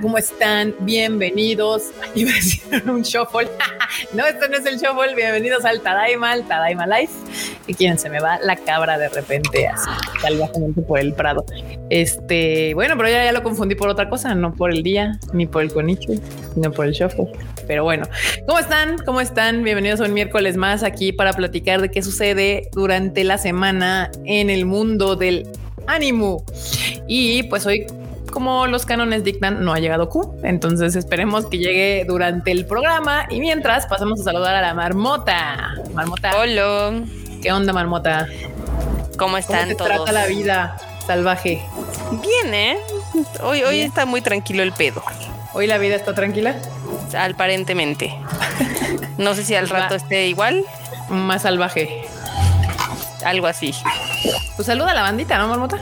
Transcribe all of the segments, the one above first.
¿cómo están? Bienvenidos. Iba a decir un shuffle. no, esto no es el shuffle. Bienvenidos al Tadaima, al Tadaima Life. Y quién se me va la cabra de repente así, salvajemente por el Prado. Este, bueno, pero ya, ya lo confundí por otra cosa, no por el día, ni por el conicho, sino por el shuffle. Pero bueno, ¿cómo están? ¿Cómo están? Bienvenidos a un miércoles más aquí para platicar de qué sucede durante la semana en el mundo del ánimo. Y pues hoy como los cánones dictan, no ha llegado Q. Entonces esperemos que llegue durante el programa. Y mientras pasamos a saludar a la marmota. Marmota. Hola. ¿Qué onda, marmota? ¿Cómo están ¿Cómo te todos? trata la vida salvaje? Bien, ¿eh? Hoy, hoy está muy tranquilo el pedo, ¿Hoy la vida está tranquila? aparentemente. No sé si al rato esté igual, Más salvaje. algo así. Pues saluda a la bandita, ¿no, marmota?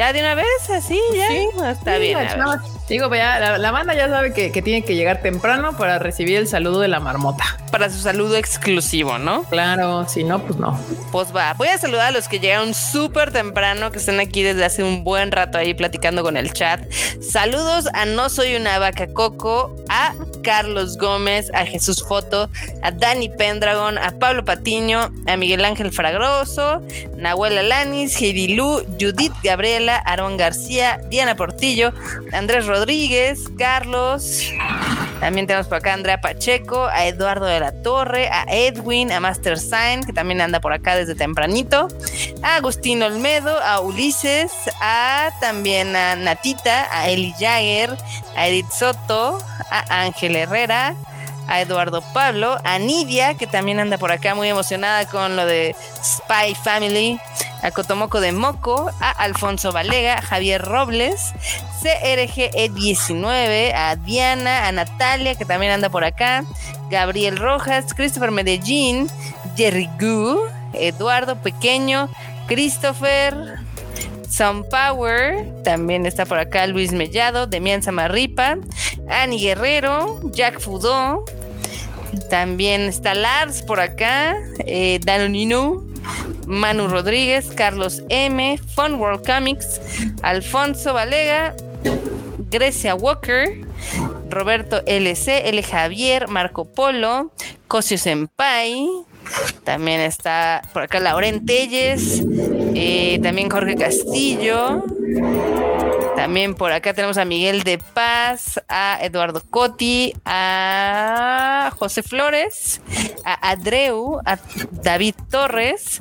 Ya de una vez, así, ya. Sí, está Sí, bien. la. Digo, pues ya, la, la banda ya sabe que, que tiene que llegar temprano para recibir el saludo de la marmota. Para su saludo exclusivo, ¿no? Claro, si no, pues no. Pues va, voy a saludar a los que llegaron súper temprano, que están aquí desde hace un buen rato ahí platicando con el chat. Saludos a No Soy una Vaca Coco, a Carlos Gómez, a Jesús Foto, a Dani Pendragon, a Pablo Patiño, a Miguel Ángel Fragroso, Nahuel Alanis, Lu, Judith Gabriela, Aaron García, Diana Portillo, Andrés Rodríguez, Carlos. También tenemos por acá a Andrea Pacheco, a Eduardo de la Torre, a Edwin, a Master Sign, que también anda por acá desde tempranito, a Agustín Olmedo, a Ulises, a también a Natita, a Eli Jagger, a Edith Soto, a Ángel Herrera, a Eduardo Pablo, a Nidia, que también anda por acá muy emocionada con lo de Spy Family, a Cotomoco de Moco, a Alfonso Valega, Javier Robles, CRGE19, a Diana, a Natalia, que también anda por acá, Gabriel Rojas, Christopher Medellín, Jerry Gu, Eduardo Pequeño, Christopher, Sunpower, también está por acá Luis Mellado, Demian Samarripa, Ani Guerrero, Jack Fudó, también está Lars por acá, eh, Danonino, Manu Rodríguez, Carlos M, Fun World Comics, Alfonso Valega, Grecia Walker, Roberto LC, L Javier, Marco Polo, Cosio Senpai, también está por acá Lauren Telles, eh, también Jorge Castillo. También por acá tenemos a Miguel de Paz, a Eduardo Coti, a José Flores, a Adreu, a David Torres,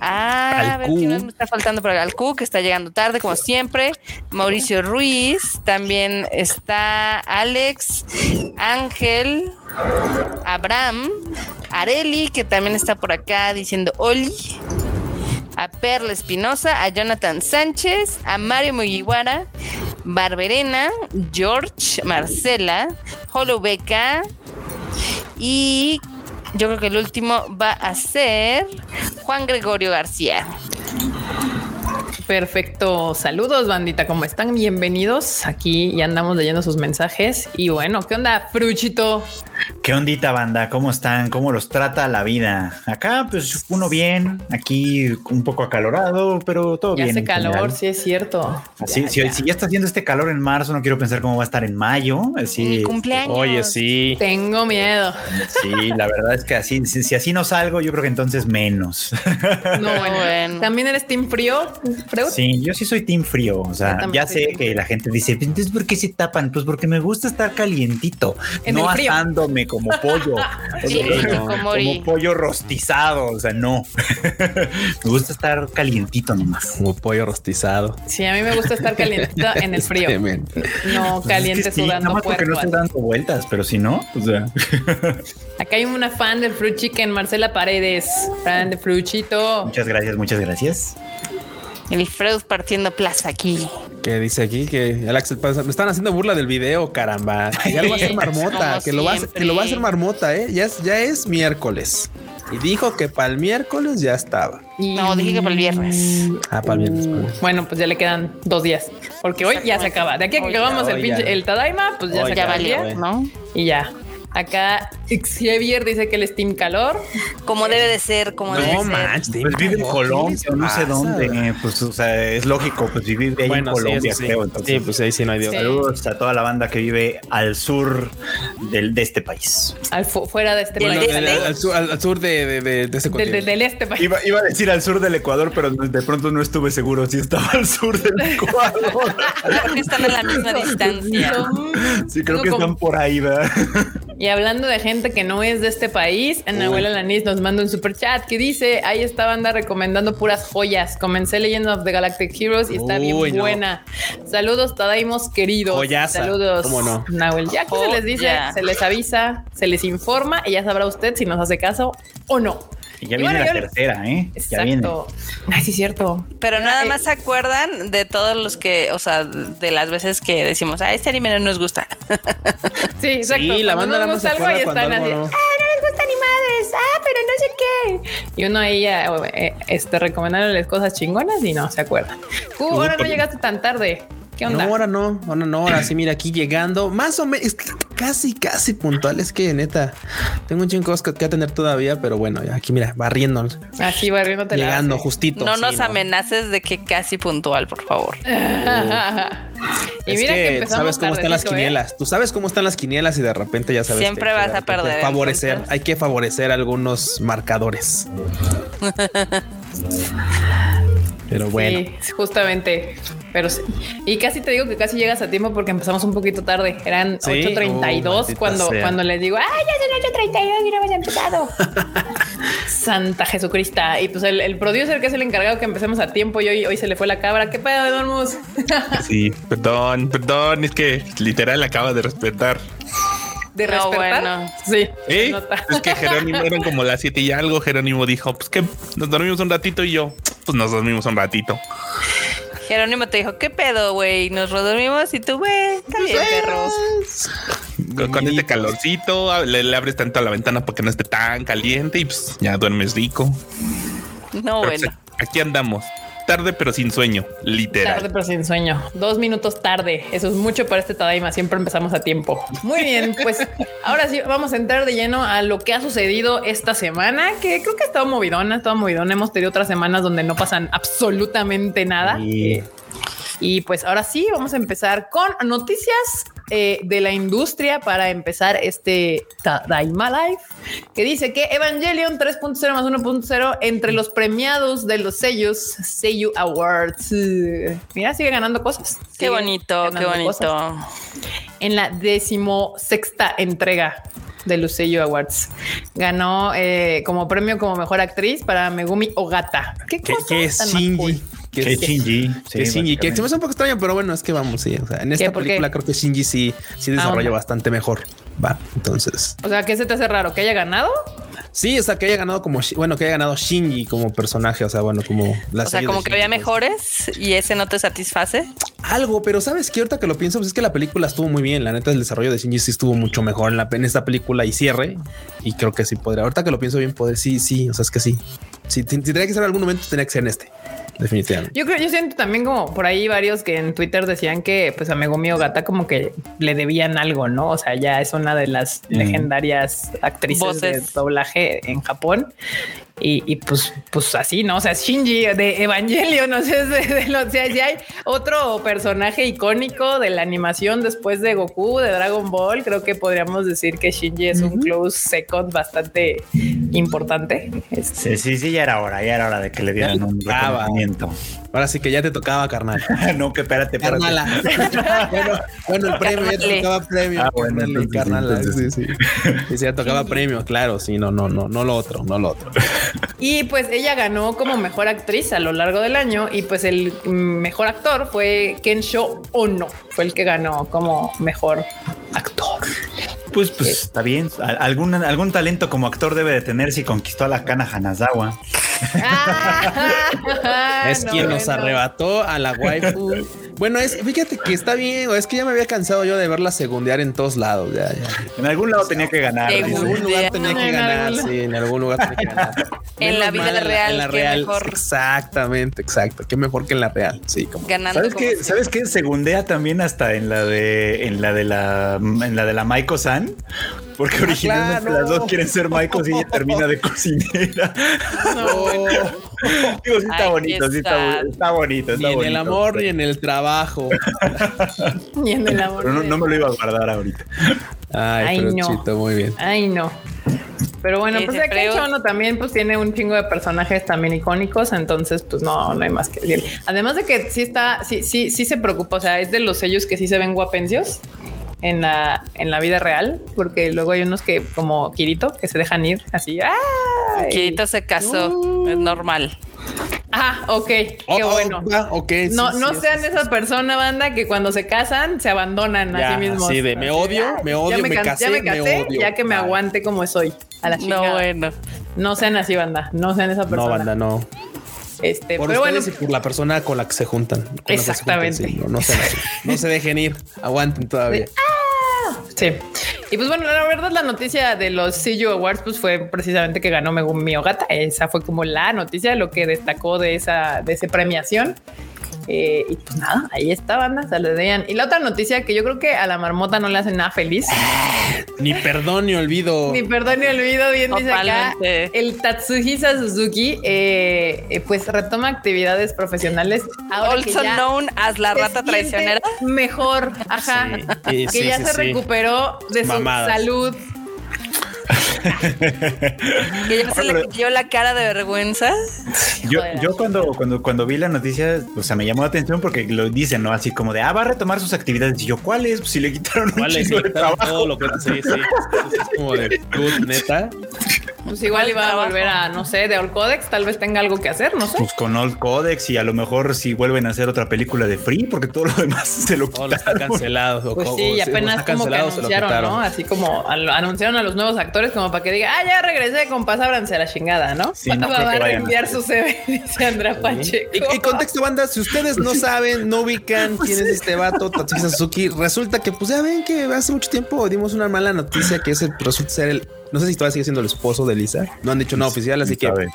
a, a ver quién me está faltando por acá, que está llegando tarde, como siempre. Mauricio Ruiz, también está Alex, Ángel, Abraham, Areli, que también está por acá diciendo Oli, a Perla Espinosa, a Jonathan Sánchez, a Mario Mugiwara, Barberena, George, Marcela, Holo Beca y yo creo que el último va a ser Juan Gregorio García. Perfecto. Saludos, bandita. ¿Cómo están? Bienvenidos. Aquí y andamos leyendo sus mensajes. Y bueno, ¿qué onda, Fruchito? ¿Qué ondita, banda? ¿Cómo están? ¿Cómo los trata la vida? Acá, pues uno bien, aquí un poco acalorado, pero todo Ya bien. hace calor, general. sí es cierto. Así, Ya, si, ya. si ya está haciendo este calor en marzo, no quiero pensar cómo va a estar en mayo. Así, Mi cumpleaños. Oye, sí. Tengo miedo. sí, la verdad es que así, si, si así no salgo, yo creo que entonces menos. No, bueno. Bueno. ¿También eres team frío, Freud? Sí, yo sí soy team frío. O sea, ya sé team que la gente dice, entonces, ¿por qué se tapan? Pues porque me gusta estar calientito, En no el frío. asándome como pollo. O Sí, sea, como pollo rostizado. O sea, no. me gusta estar calientito nomás. Como pollo rostizado. Sí, a mí me gusta estar calientita en el frío. No Pues caliente es que sí, sudando nada más porque no estoy dando vueltas, pero si no, o sea, Acá hay una fan del Fruit Chicken, Marcela Paredes. Fan de Fruchito. muchas gracias, muchas gracias. El Freud partiendo plaza aquí. Que dice aquí que Alex el Panza- me están haciendo burla del video, caramba. Ya lo va a hacer marmota, que lo va a, que lo va a hacer marmota, eh. Ya es, ya es miércoles. Y dijo que para el miércoles ya estaba. No, dije que para el viernes. Ah, para el viernes. Bueno, pues ya le quedan dos días. Porque hoy ya se acaba. De aquí a que acabamos ya, el pinche, ya. el Tadaima, pues ya Hoy se Ya acaba el valió, día. ¿no? Y ya. Acá Xavier dice que el Steam calor. Como debe de ser, como debe No ser. manches, Pues vive en ¿qué Colombia, no sé dónde. Pues, o sea, es lógico, pues vivir ahí Bueno, en sí, Colombia, sí. creo. Entonces, Sí, pues ahí sí no hay Dios. Sí. Saludos a toda la banda que vive al sur del, de este país. Al fu- fuera de este Del Bueno, país. este. al, al sur, al- al sur de, de, de, de ese Del, continente. del- del este país. Iba, iba a decir al sur del Ecuador, pero de pronto no estuve seguro si estaba al sur del Ecuador. Creo que están a la misma distancia. Sí, creo Tengo que como- están por ahí, ¿verdad? Y hablando de gente que no es de este país, Ana Abuela Lanis nos manda un super chat que dice: Ahí esta banda recomendando puras joyas. Comencé Legend of the Galactic Heroes y está Uy, bien no. buena. Saludos, Tadaimos queridos. Joyaza. Saludos, ¿Cómo no? Nahuel. Ya que se les dice, se les avisa, se les informa y ya sabrá usted si nos hace caso o no. Y ya Y viene bueno, la tercera, ¿eh? Ya viene. Exacto. Ay, sí, cierto. Pero nada Eh, más se acuerdan de todos los que, o sea, de las veces que decimos, ah, este anime no nos gusta. Sí, exacto. Sí, la banda no nos gusta algo, cuando están así. no. Ah, no les gusta ni madres. Ah, pero no sé qué. Y uno ahí eh, eh, este, recomendándoles cosas chingonas y no se acuerdan. Uh, ahora no llegaste tan tarde. ¿Qué onda? No, ahora no, ahora no, ahora sí, mira, aquí llegando, más o menos, casi, casi puntual, es que neta, tengo un chingo de cosas que, atender todavía, pero bueno, aquí mira, barriendo, Así barriéndote la llegando justito. No sí, nos amenaces de que casi puntual, por favor. y Es mira que, que empezamos sabes cómo están las ¿eh? quinielas. Tú sabes cómo están las quinielas y de repente ya sabes. Siempre que- vas a perder, Favorecer, entonces. hay que favorecer algunos marcadores. Pero bueno. Sí, justamente. Pero sí. Y casi te digo que casi llegas a tiempo porque empezamos un poquito tarde. Eran Sí. 8.32 Oh, cuando, sea. cuando les digo, ¡ay, ya son 8.32 y no hemos empezado! Santa Jesucristo. Y pues el, el producer que es el encargado que empecemos a tiempo y hoy, hoy se le fue la cabra. ¿Qué pedo, Dormus? Sí, perdón, perdón, es que literal acaba de respetar. De No, respetar. bueno. Sí. ¿Eh? Es que Jerónimo eran como las siete y algo. Jerónimo dijo: Pues que nos dormimos un ratito y yo, pues nos dormimos un ratito. Jerónimo te dijo, ¿qué pedo, güey? Nos dormimos y tú, güey, está bien, perros. Con, con este calorcito, le, le abres tanto a la ventana para que no esté tan caliente y pues ya duermes rico. No, Pero, bueno. pues, aquí andamos. Tarde pero sin sueño, literal. Tarde pero sin sueño. Dos minutos tarde. Eso es mucho para este Tadaima. Siempre empezamos a tiempo. Muy bien, pues ahora sí vamos a entrar de lleno a lo que ha sucedido esta semana, que creo que ha estado movidona, ha estado movidona. Hemos tenido otras semanas donde no pasan absolutamente nada. Sí. Y pues ahora sí, vamos a empezar con noticias eh, de la industria para empezar este Tadaima Live, que dice que Evangelion 3.0 más 1.0 entre los premiados de los sellos Seiyu Awards. Mira, sigue ganando cosas. Qué Sigue bonito, qué cosas. bonito. En la decimosexta entrega de los Seiyu Awards. Ganó eh, como premio como mejor actriz para Megumi Ogata. ¿Qué, que es Shinji. cool? Que Que es Shinji. que es Shinji, que se me hace un poco extraño, pero bueno, es que vamos, sí. O sea, en esta qué? película creo que Shinji sí, sí desarrolla onda. bastante mejor. Va, entonces. O sea, ¿qué se te hace raro? ¿Que haya ganado? Sí, o sea, que haya ganado como, bueno, que haya ganado Shinji como personaje, o sea, bueno, como la O sea, como que Shinji, había pues. mejores y ese no te satisface. Algo, pero sabes que ahorita que lo pienso, pues es que la película estuvo muy bien. La neta, el desarrollo de Shinji sí estuvo mucho mejor en, la, en esta película y cierre. Y creo que sí podría. Ahorita que lo pienso bien, poder sí, sí. O sea, es que sí. Si tendría que ser en algún momento, tenía que ser en este. Definitivamente. Yo creo, yo siento también como por ahí varios que en Twitter decían que pues a Megumi Ogata como que le debían algo, ¿no? O sea, ya es una de las legendarias actrices de doblaje en Japón. Y, y, pues, pues así, ¿no? O sea, Shinji de Evangelion, no sé, de, de lo- o sea, si hay otro personaje icónico de la animación después de Goku, de Dragon Ball, creo que podríamos decir que Shinji es un close second bastante importante. Este, Sí, sí, sí, ya era hora, ya era hora de que le dieran un reconocimiento. Ahora sí que ya te tocaba, carnal. no, que espérate, espérate. Carnala. bueno, bueno, el premio ya te tocaba premio. Ah, bueno, carnal, entonces sí, carnala, entonces sí, sí. Sí, sí, ya tocaba premio, claro. Sí, no, no, no, no lo otro, no lo otro. Y pues ella ganó como mejor actriz a lo largo del año y pues el mejor actor fue Kensho Ono, fue el que ganó como mejor actor. Pues, pues está bien. Al- Algún, algún talento como actor debe de tener si conquistó a la Kana Hanazawa. es No, quien nos arrebató a la waifu. Bueno, es, fíjate que está bien, es que ya me había cansado yo de verla segundear en todos lados. Ya, ya. En algún lado tenía que ganar. En algún lugar tenía que ganar, sí, en algún lugar tenía que ganar. En la vida mal real, En la qué real. mejor. Exactamente, exacto. Qué mejor que en la real. Sí, como. ganando. ¿Sabes qué? ¿Sabes qué? Segundea también hasta en la de en la de la en la de la Maiko San, porque originalmente claro. las dos quieren ser Maikos y ella termina de cocinera. Digo, sí está Ay, bonito, sí está, está. bu- está bonito, Ni está en el bonito, amor pero- ni en el trabajo. Ni en el amor. Pero no, me lo iba a guardar ahorita. Ay, Ay, pero no. chito, muy bien. Ay, no. Pero bueno, Sí, pues creo- Chono también pues tiene un chingo de personajes también icónicos, entonces pues no, no hay más que decir. Además de que sí está, sí, sí, sí se preocupa, o sea, es de los sellos que sí se ven guapencios en la, en la vida real, porque luego hay unos que como Kirito que se dejan ir así. ¡ay! Kirito se casó, es normal. Ah, ok, qué Oh, oh, bueno. ok, sí, No, sí, no sí, sean sí, esa persona, banda, que cuando se casan se abandonan a Ya, sí mismos. así de, me odio, "Ay, me odio, ya me casé, ya me me casé, odio". ya que me aguante como soy. A la No, chingada. bueno. No sean así, banda. No sean esa persona. No, banda, no. Este, Por pero bueno, y por la persona con la que se juntan. se Exactamente. sí, no, no, se, no se dejen ir. Aguanten todavía. sí. Y pues bueno, la verdad, la noticia de los CU Awards pues fue precisamente que ganó Megumi Miogata. Esa fue como la noticia, lo que destacó de esa, de esa premiación. Eh, y pues nada, ahí está, banda, saludean. Y la otra noticia que yo creo que a la marmota no le hace nada feliz. Ni perdón ni olvido. Ni perdón ni olvido, bien dice acá. El Tatsuhisa Suzuki, eh, eh, pues retoma actividades profesionales. Ahora que Also ya known as la rata traicionera. Mejor, ajá. Sí, sí, que sí, ya sí, se sí. recuperó de su Mamadas. salud. Que ya se le Pero- cayó la cara de vergüenza. Yo, yo cuando, cuando, cuando vi la noticia, o sea, me llamó la atención porque lo dicen, ¿no? Así como de, ah, va a retomar sus actividades. Y yo, ¿cuáles? Pues si le quitaron un de trabajo. todo lo que sí, sí. Es como de good, neta. Pues igual iba a volver a, no sé, de All Codex, tal vez tenga algo que hacer, no sé. Pues con Old Codex y a lo mejor si vuelven a hacer otra película de Free, porque todo lo demás se lo Todo lo está quitaron. cancelado. Pues sí, y apenas está como que anunciaron, quitaron. ¿no? Así como al- anunciaron a los nuevos actores como para que diga, ah, ya regresé, compas, ábranse a la chingada, ¿no? Sí, no va a su CV, dice Andrea Pacheco. Y, y contexto, banda, si ustedes no saben, no ubican quién es este vato, Tatsuki Suzuki, resulta que, pues ya ven que hace mucho tiempo dimos una mala noticia que ese resulta ser el, no sé si todavía sigue siendo el esposo de Lisa, no han dicho nada oficial, así que puede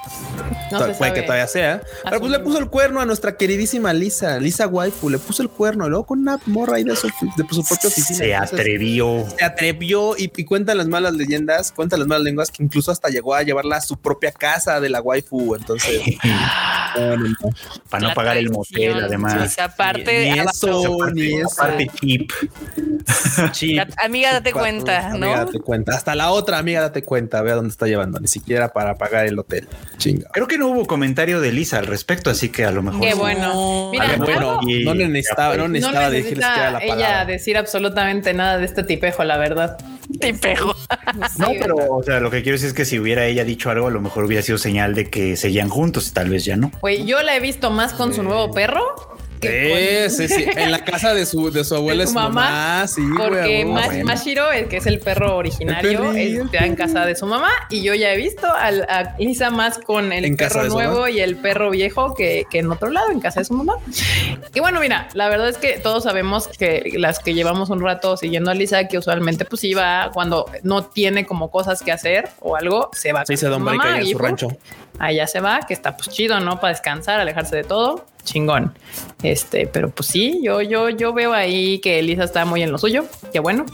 sabe. que todavía sea, pero pues le puso el cuerno a nuestra queridísima Lisa, Lisa Waifu, le puso el cuerno, y luego con una morra ahí de su, de su propia oficina. Se Entonces, atrevió. se atrevió y, y cuentan las malas leyendas, cuentan las malas lenguas que incluso hasta llegó a llevarla a su propia casa de la waifu. Entonces. Para no La pagar el motel, además. sí, aparte, Ni- eso, Aparte- ni eso. aparte. Chip. Amiga, date cuenta, Amiga, ¿no? date cuenta. Hasta la otra amiga, date cuenta. Vea dónde está llevando. Ni siquiera para pagar el hotel. Chinga. Creo que no hubo comentario de Lisa al respecto, así que a lo mejor. Qué sí. bueno. Mira, A mejor algo- sí, no le necesitaba, no ya fue. no necesitaba decirles que era la ella palabra. decir absolutamente nada de este tipejo, la verdad. Te pego. No, pero, o sea, lo que quiero decir es que si hubiera ella dicho algo, a lo mejor hubiera sido señal de que seguían juntos y tal vez ya no. Güey, yo la he visto más con su nuevo perro que Sí, sí, sí. En la casa de su, de su abuela ¿De su mamá? mamá. Sí, porque güey. Mas-. Mashiro, que es el perro originario, El está en casa de su mamá y yo ya he visto al- a Lisa más con el En perro nuevo y el perro viejo que, que en otro lado, en casa de su mamá. Y bueno, mira, la verdad es que todos sabemos que las que llevamos un rato siguiendo a Lisa, que usualmente pues iba cuando no tiene como cosas que hacer o algo, se va Se Break mamá ahí en y su rancho. allá se va, que está pues chido, ¿no? Para descansar, alejarse de todo, chingón. Este, pero pues sí, yo, yo, yo veo ahí que Elisa está muy en lo suyo, qué bueno.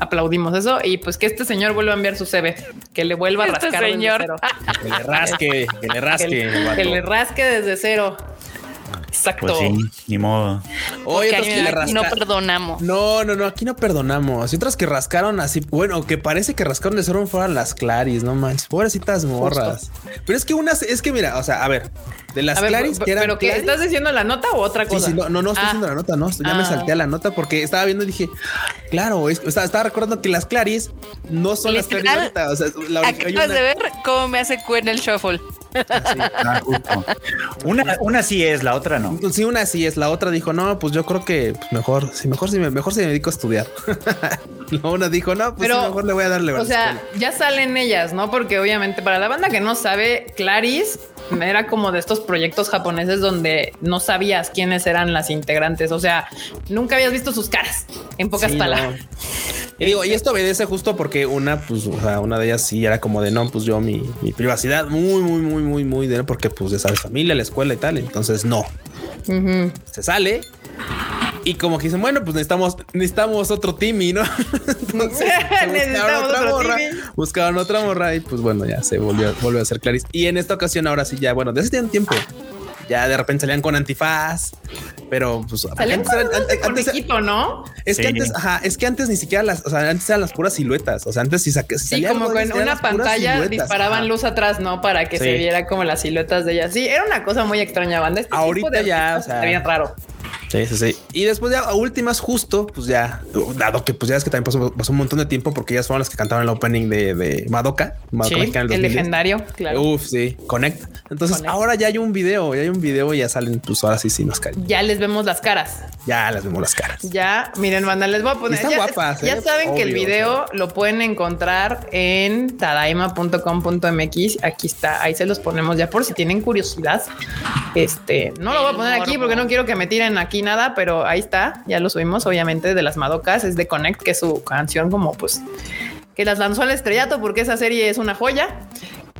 Aplaudimos eso y pues que este señor vuelva a enviar su CV, que le vuelva a Este rascar desde señor. cero. Que le rasque, que le Que, rasque. le- vato. que le rasque desde cero. Exacto. Pues sí, ni modo. Oye, otros que aquí no perdonamos. No, no, no, aquí no perdonamos. Y otras que rascaron así, bueno, que parece que rascaron de cero fueron las Claris, no manches. Pobrecitas morras. Pero es que unas, es que mira, o sea, a ver, de las ver, Claris pero, que eran. pero que estás diciendo la nota o otra Sí, cosa. sí, no, no, no estoy Ah, haciendo la nota, no. Ya me Ah. salté a la nota porque estaba viendo y dije, claro, es- estaba, estaba recordando que las Claris no son las Claris ahorita. O sea, la, Acabas una- de ver cómo me hace en el shuffle. Ah, justo. Una, una sí es, la otra no. Sí, una sí es, la otra dijo, no, pues yo creo que pues, mejor, sí, mejor si me, mejor si me dedico a estudiar. la una dijo, no, pues Pero, sí, mejor le voy a darle. O sea, ya salen ellas, ¿no? Porque obviamente para la banda que no sabe, Clarice era como de estos proyectos japoneses donde no sabías quiénes eran las integrantes. O sea, nunca habías visto sus caras, en pocas Sí, palabras. no. Y digo, y esto obedece justo porque una, pues, o sea, una de ellas sí era como de no, pues yo mi, mi privacidad muy, muy, muy, muy, muy de porque pues ya sabes, familia, la escuela y tal. Entonces no se sale y como que dicen, bueno, pues necesitamos, necesitamos otro Timmy, ¿no? Entonces buscaron Necesitamos otra otro morra, Timmy. buscaron otra morra y pues bueno, ya se volvió, volvió a ser Clarice. Y en esta ocasión, ahora sí, ya, bueno, desde hace tiempo. Ya de repente salían con antifaz, pero pues Salían antes con antes- antes- conejito, ¿no? es que Sí. antes, ajá, es que antes ni siquiera las, o sea, antes eran las puras siluetas. O sea, antes si si Sí, como con una pantalla disparaban ajá. luz atrás, ¿no? Para que Sí. se viera como las siluetas de ellas. Sí, era una cosa muy extraña, banda. Este Ahorita tipo de ya, o sea, raro. Sí, sí, sí. Y después ya a últimas, justo, pues ya, dado que pues ya es que también pasó, pasó un montón de tiempo porque ellas fueron las que cantaron el opening de, de Madoka. Madoka Sí, el 2010. legendario, claro. Uf, sí, Connect. Entonces Connect. ahora ya hay un video, ya hay un video y ya salen, pues ahora sí, sin mascarilla. Ya les vemos las caras. Ya las vemos las caras. Ya, miren, banda, les voy a poner. están ya, guapas, ya ¿eh? saben que el video lo pueden encontrar en tadaima.com.mx. Aquí está, ahí se los ponemos ya por si tienen curiosidad. Este no lo voy a poner aquí porque no quiero que me tiren aquí nada, pero ahí está. Ya lo subimos, obviamente, de las Madocas. Es de Connect, que es su canción, como pues que las lanzó al estrellato porque esa serie es una joya.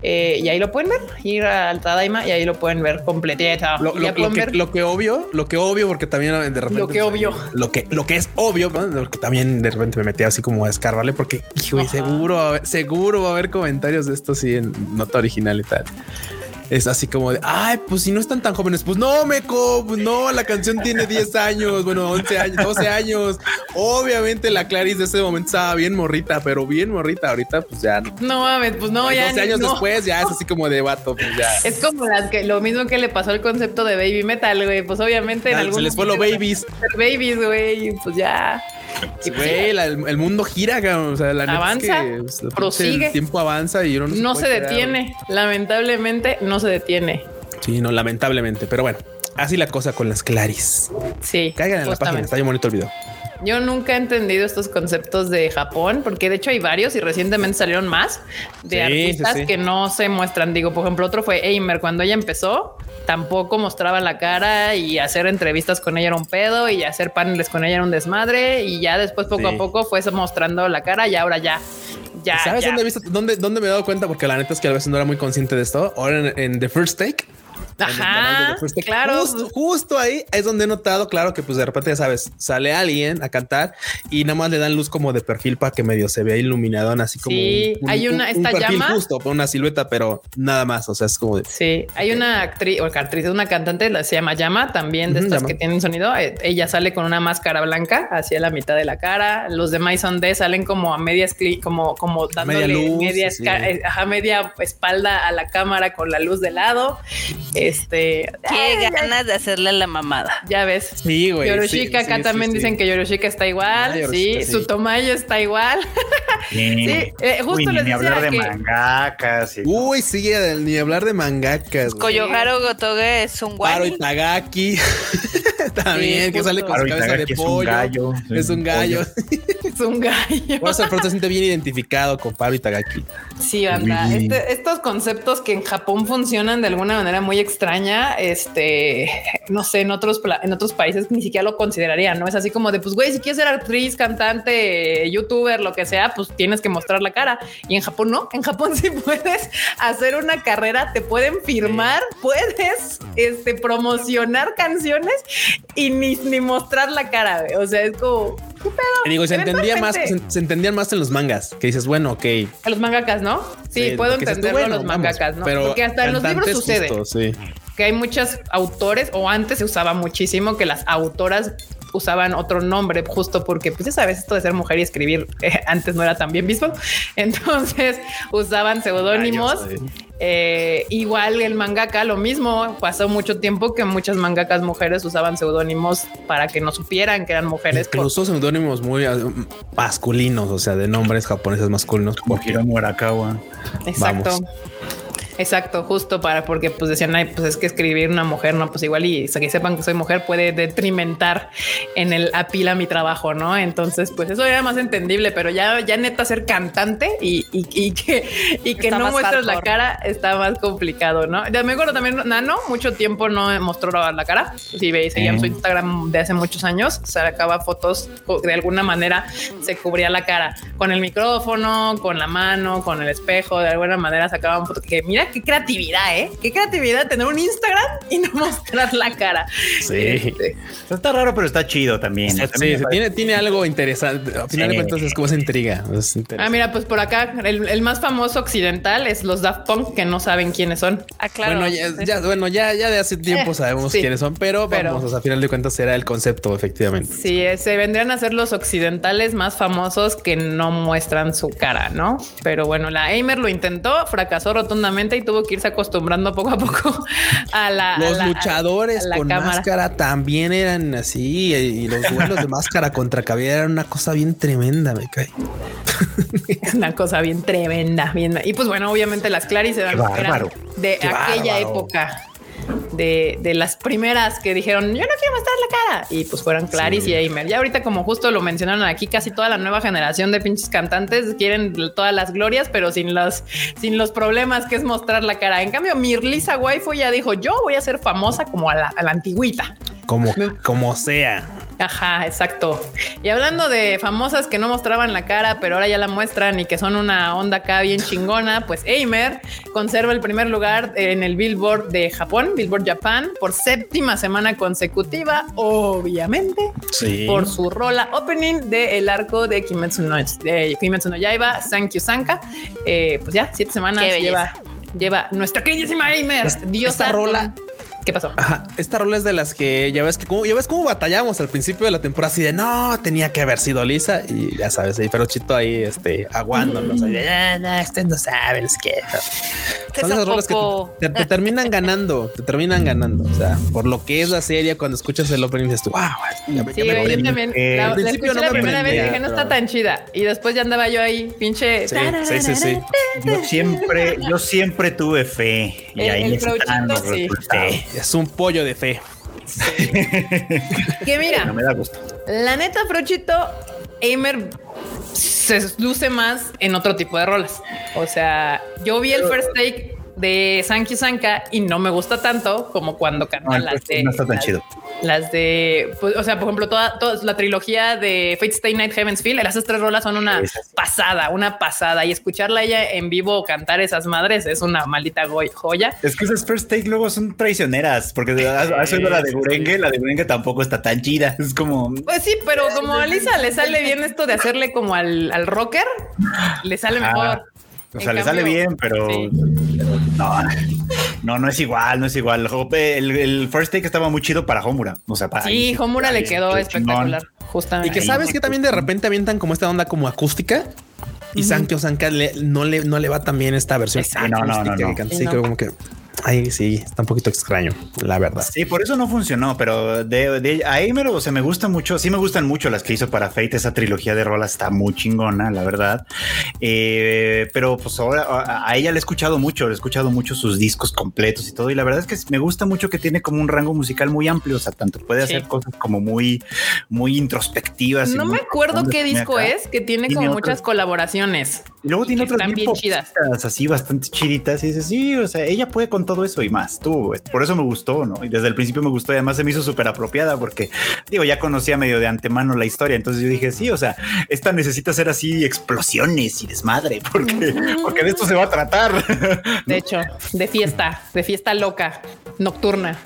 Eh, y ahí lo pueden ver, ir al Tadaima y ahí lo pueden ver completito. Lo, que, ver lo que obvio, lo que obvio, porque también de repente. Lo que obvio. Lo que, lo que es obvio, ¿no? lo que también de repente me metí así como a escarbarle, porque hijo, seguro, seguro va a haber comentarios de esto sí en nota original y tal. Es así como de ay, pues si no están tan jóvenes, pues no, meco, pues no, la canción tiene 10 años, bueno, 11 años, 12 años. Obviamente la Clarice de ese momento estaba bien morrita, pero bien morrita. Ahorita, pues ya no. No mames, pues no, ya 12 ni- años no. después, ya es así como de vato, pues ya. Es como las que lo mismo que le pasó al concepto de baby metal, güey. Pues obviamente en algún se les fue lo momento babies. babies, güey. Pues ya. Güey, la- el, el mundo gira, cabrón. O sea, la neta Avanza, es que, pues, prosigue. El tiempo avanza y uno no, se detiene. Lamentablemente no se detiene. Sí, no, lamentablemente. Pero bueno, así la cosa con las Claris. Sí. Caigan en la página, está bien bonito el video. Yo nunca he entendido estos conceptos de Japón, porque de hecho hay varios y recientemente salieron más de Sí, artistas sí, sí. que no se muestran. Digo, por ejemplo, otro fue Eimer. Cuando ella empezó, tampoco mostraba la cara y hacer entrevistas con ella era un pedo y hacer paneles con ella era un desmadre. Y ya después, poco a poco, fue mostrando la cara y ahora ya. Ya, ¿Sabes ya. dónde he visto, dónde, dónde me he dado cuenta? Porque la neta es que a veces no era muy consciente de esto. Ahora en, en The First Take. De Ajá, claro. Justo, justo ahí es donde he notado, claro, que pues de repente ya sabes, sale alguien a cantar y nada más le dan luz como de perfil para que medio se vea iluminado, así como Sí, hay una- esta perfil llama. justo, una silueta, pero nada más. O sea, es como de Sí, hay una actriz o actriz, una cantante, la- se llama Llama, también de Ujú, estas Llama. que tienen sonido. eh, Ella sale con una máscara blanca hacia la mitad de la cara. Los de Maison D salen como a medias, como, como dándole Media luz, media, sí. eh, ajá, media espalda a la cámara con la luz de lado. Este, Qué ay, ganas de hacerle la mamada. ya ves. Sí, güey. Yoroshika, sí, acá sí, también sí, dicen sí. que Yoroshika está igual. Ah, sí, Yoroshika, sí. su Tomayo está igual. Sí, Sí, eh, justo Uy, ni, les ni decía hablar de que- mangakas. y- Uy, sí, ni hablar de mangakas. Koyoharo Gotoge es un Paro guay. Itagaki. También, Sí, que sale con su Paro cabeza de Itagaki es un pollo. gallo. Es un gallo. es un gallo. Eso el se siente bien identificado con Paro Itagaki. Sí, banda. Uy. Este- estos conceptos que en Japón funcionan de alguna manera muy extraña, este, no sé, en otros, en otros países ni siquiera lo considerarían, ¿no? Es así como de, pues, güey, si quieres ser actriz, cantante, youtuber, lo que sea, pues tienes que mostrar la cara. Y en Japón no, en Japón sí puedes hacer una carrera, te pueden firmar, puedes este, promocionar canciones y ni, ni mostrar la cara. O sea, es como... ¿qué pedo? Y digo, se entendía más, se, entendían más en los mangas, que dices, bueno, ok. A los mangakas, ¿no? Sí, Sí, puedo tú, entenderlo bueno, los mangakas, ¿no? Pero Porque hasta en los libros sucede sí. que hay muchos autores, o antes se usaba muchísimo que las autoras usaban otro nombre justo porque pues ya sabes esto de ser mujer y escribir eh, antes no era tan bien visto entonces usaban seudónimos. Eh, igual el mangaka lo mismo pasó mucho tiempo que muchas mangakas mujeres usaban seudónimos para que no supieran que eran mujeres por- Incluso seudónimos muy eh, masculinos, o sea, de nombres japoneses masculinos. Como Porque Hiromu Arakawa. exacto vamos. Exacto, justo para porque pues decían, ay, pues es que escribir una mujer, no, pues igual y que sepan que soy mujer puede detrimentar en el apila mi trabajo, ¿no? Entonces, pues eso era más entendible, pero ya, ya neta ser cantante y, y, y que, y que Está no muestras la cara está más complicado, ¿no? Ya me acuerdo también, Nano, mucho tiempo no mostró la cara. Si veis, seguían su Eh. Instagram de hace muchos años, sacaba fotos de alguna manera se cubría la cara con el micrófono, con la mano, con el espejo, de alguna manera sacaban fotos. Que mira qué creatividad, ¿eh? Qué creatividad tener un Instagram y no mostrar la cara. Sí. Este, Está raro, pero está chido también. Sí, También sí, me tiene, tiene algo interesante. Al final de cuentas es como esa intriga. Es Ah, mira, pues por acá el, el más famoso occidental es los Daft Punk que no saben quiénes son. Ah, claro. Bueno, ya, ya- bueno, ya, ya de hace tiempo Eh, sabemos sí. quiénes son, pero, Pero- vamos, o sea, a final de cuentas era el concepto, efectivamente. Sí, eh, se vendrían a ser los occidentales más famosos que no muestran su cara, ¿no? Pero bueno, la Aimer lo intentó, fracasó rotundamente y tuvo que irse acostumbrando poco a poco a la. a Los la- luchadores a la con cámara. máscara también eran así y los duelos de máscara contra cabellera eran una cosa bien tremenda, me cae. Una cosa bien tremenda. Bien, y pues bueno, obviamente las Claris eran, eran de Qué aquella bárbaro. época. De, de las primeras que dijeron yo no quiero mostrar la cara y pues fueron Claris y Aimer. Ya ahorita como justo lo mencionaron aquí, casi toda la nueva generación de pinches cantantes quieren todas las glorias, pero sin los, sin los problemas que es mostrar la cara. En cambio, Mirlisa Waifu ya dijo yo voy a ser famosa como a la, a la antigüita. Como, como sea. Ajá, exacto. Y hablando de famosas que no mostraban la cara, pero ahora ya la muestran y que son una onda acá bien chingona, pues Aimer conserva el primer lugar en el Billboard de Japón, Billboard Japan, por séptima semana consecutiva, obviamente, Sí. por su rola opening de el arco de Kimetsu no, de Kimetsu no Yaiba, Sankyu Sanka. Eh, pues ya, siete semanas lleva, lleva nuestra queridísima Aimer, diosa. esta rola- ¿Qué pasó? Ajá, esta rola es de las que ya ves que como, ya ves cómo batallamos al principio de la temporada así de no tenía que haber sido Lisa y ya sabes, ahí pero Chito ahí este aguándonos ahí de "Ah, no, ustedes no saben es que son esas rolas que te, te terminan ganando, te terminan ganando. O sea, por lo que es la serie, cuando escuchas el opening dices tú, wow, ya me- Sí, ya me güey, yo prendí". también Eh, la, escuché no la primera vez y dije no está tan chida y después ya andaba yo ahí pinche Sí, sí, sí, sí. Yo siempre, yo siempre tuve fe y El- ahí el están los Frochito, sí. resultados. Es un pollo de fe. que mira No me da gusto. la neta Frochito Aimer se luce más en otro tipo de rolas o sea yo vi el first take de Sankey Sanka y no me gusta tanto como cuando No, canta el las de no está tan las- chido. las de pues, o sea por ejemplo toda, toda la trilogía de Fate Stay Night Heaven's Feel esas tres rolas son una sí. pasada una pasada y escucharla ella en vivo cantar esas madres es una maldita joya Es que esas first take luego son traicioneras, porque has, oído la de Gurengue, la de Gurengue tampoco está tan chida. Es como Pues sí, pero como a Lisa le sale bien esto de hacerle como al, al rocker, le sale Ajá. mejor. O En sea, le cambio, sale bien, pero, sí. pero no, no, no es igual, no es igual. El, el first take estaba muy chido para Homura. O sea, para Sí, Homura le quedó espectacular. chingón. Justamente. Y que Ahí. sabes que también de repente avientan como esta onda como acústica. Y Sankyo Sanka le- no, le, no le va tan bien esta versión. Exacto. No, no, no, no. Sí, Sí, no. creo como que ahí sí está un poquito extraño, la verdad. Sí, por eso no funcionó, pero de, de a Aimer, o sea, me gusta mucho, sí me gustan mucho las que hizo para Fate, esa trilogía de rolas está muy chingona, la verdad. Eh, pero pues ahora a, a ella le he escuchado mucho, le he escuchado mucho sus discos completos y todo, y la verdad es que me gusta mucho que tiene como un rango musical muy amplio, o sea, tanto puede Sí. hacer cosas como muy, muy introspectivas. No me acuerdo qué disco acá. es, que tiene Tiene como otros- muchas colaboraciones. Y luego tiene que otras están bien chidas. así bastante chiditas y dices, sí, o sea, ella puede con todo eso y más, tú, por eso me gustó, ¿no? Y desde el principio me gustó y además se me hizo súper apropiada porque, digo, ya conocía medio de antemano la historia, entonces yo dije, sí, o sea, esta necesita ser así explosiones y desmadre, porque, porque de esto se va a tratar. De hecho, de fiesta, de fiesta loca, nocturna.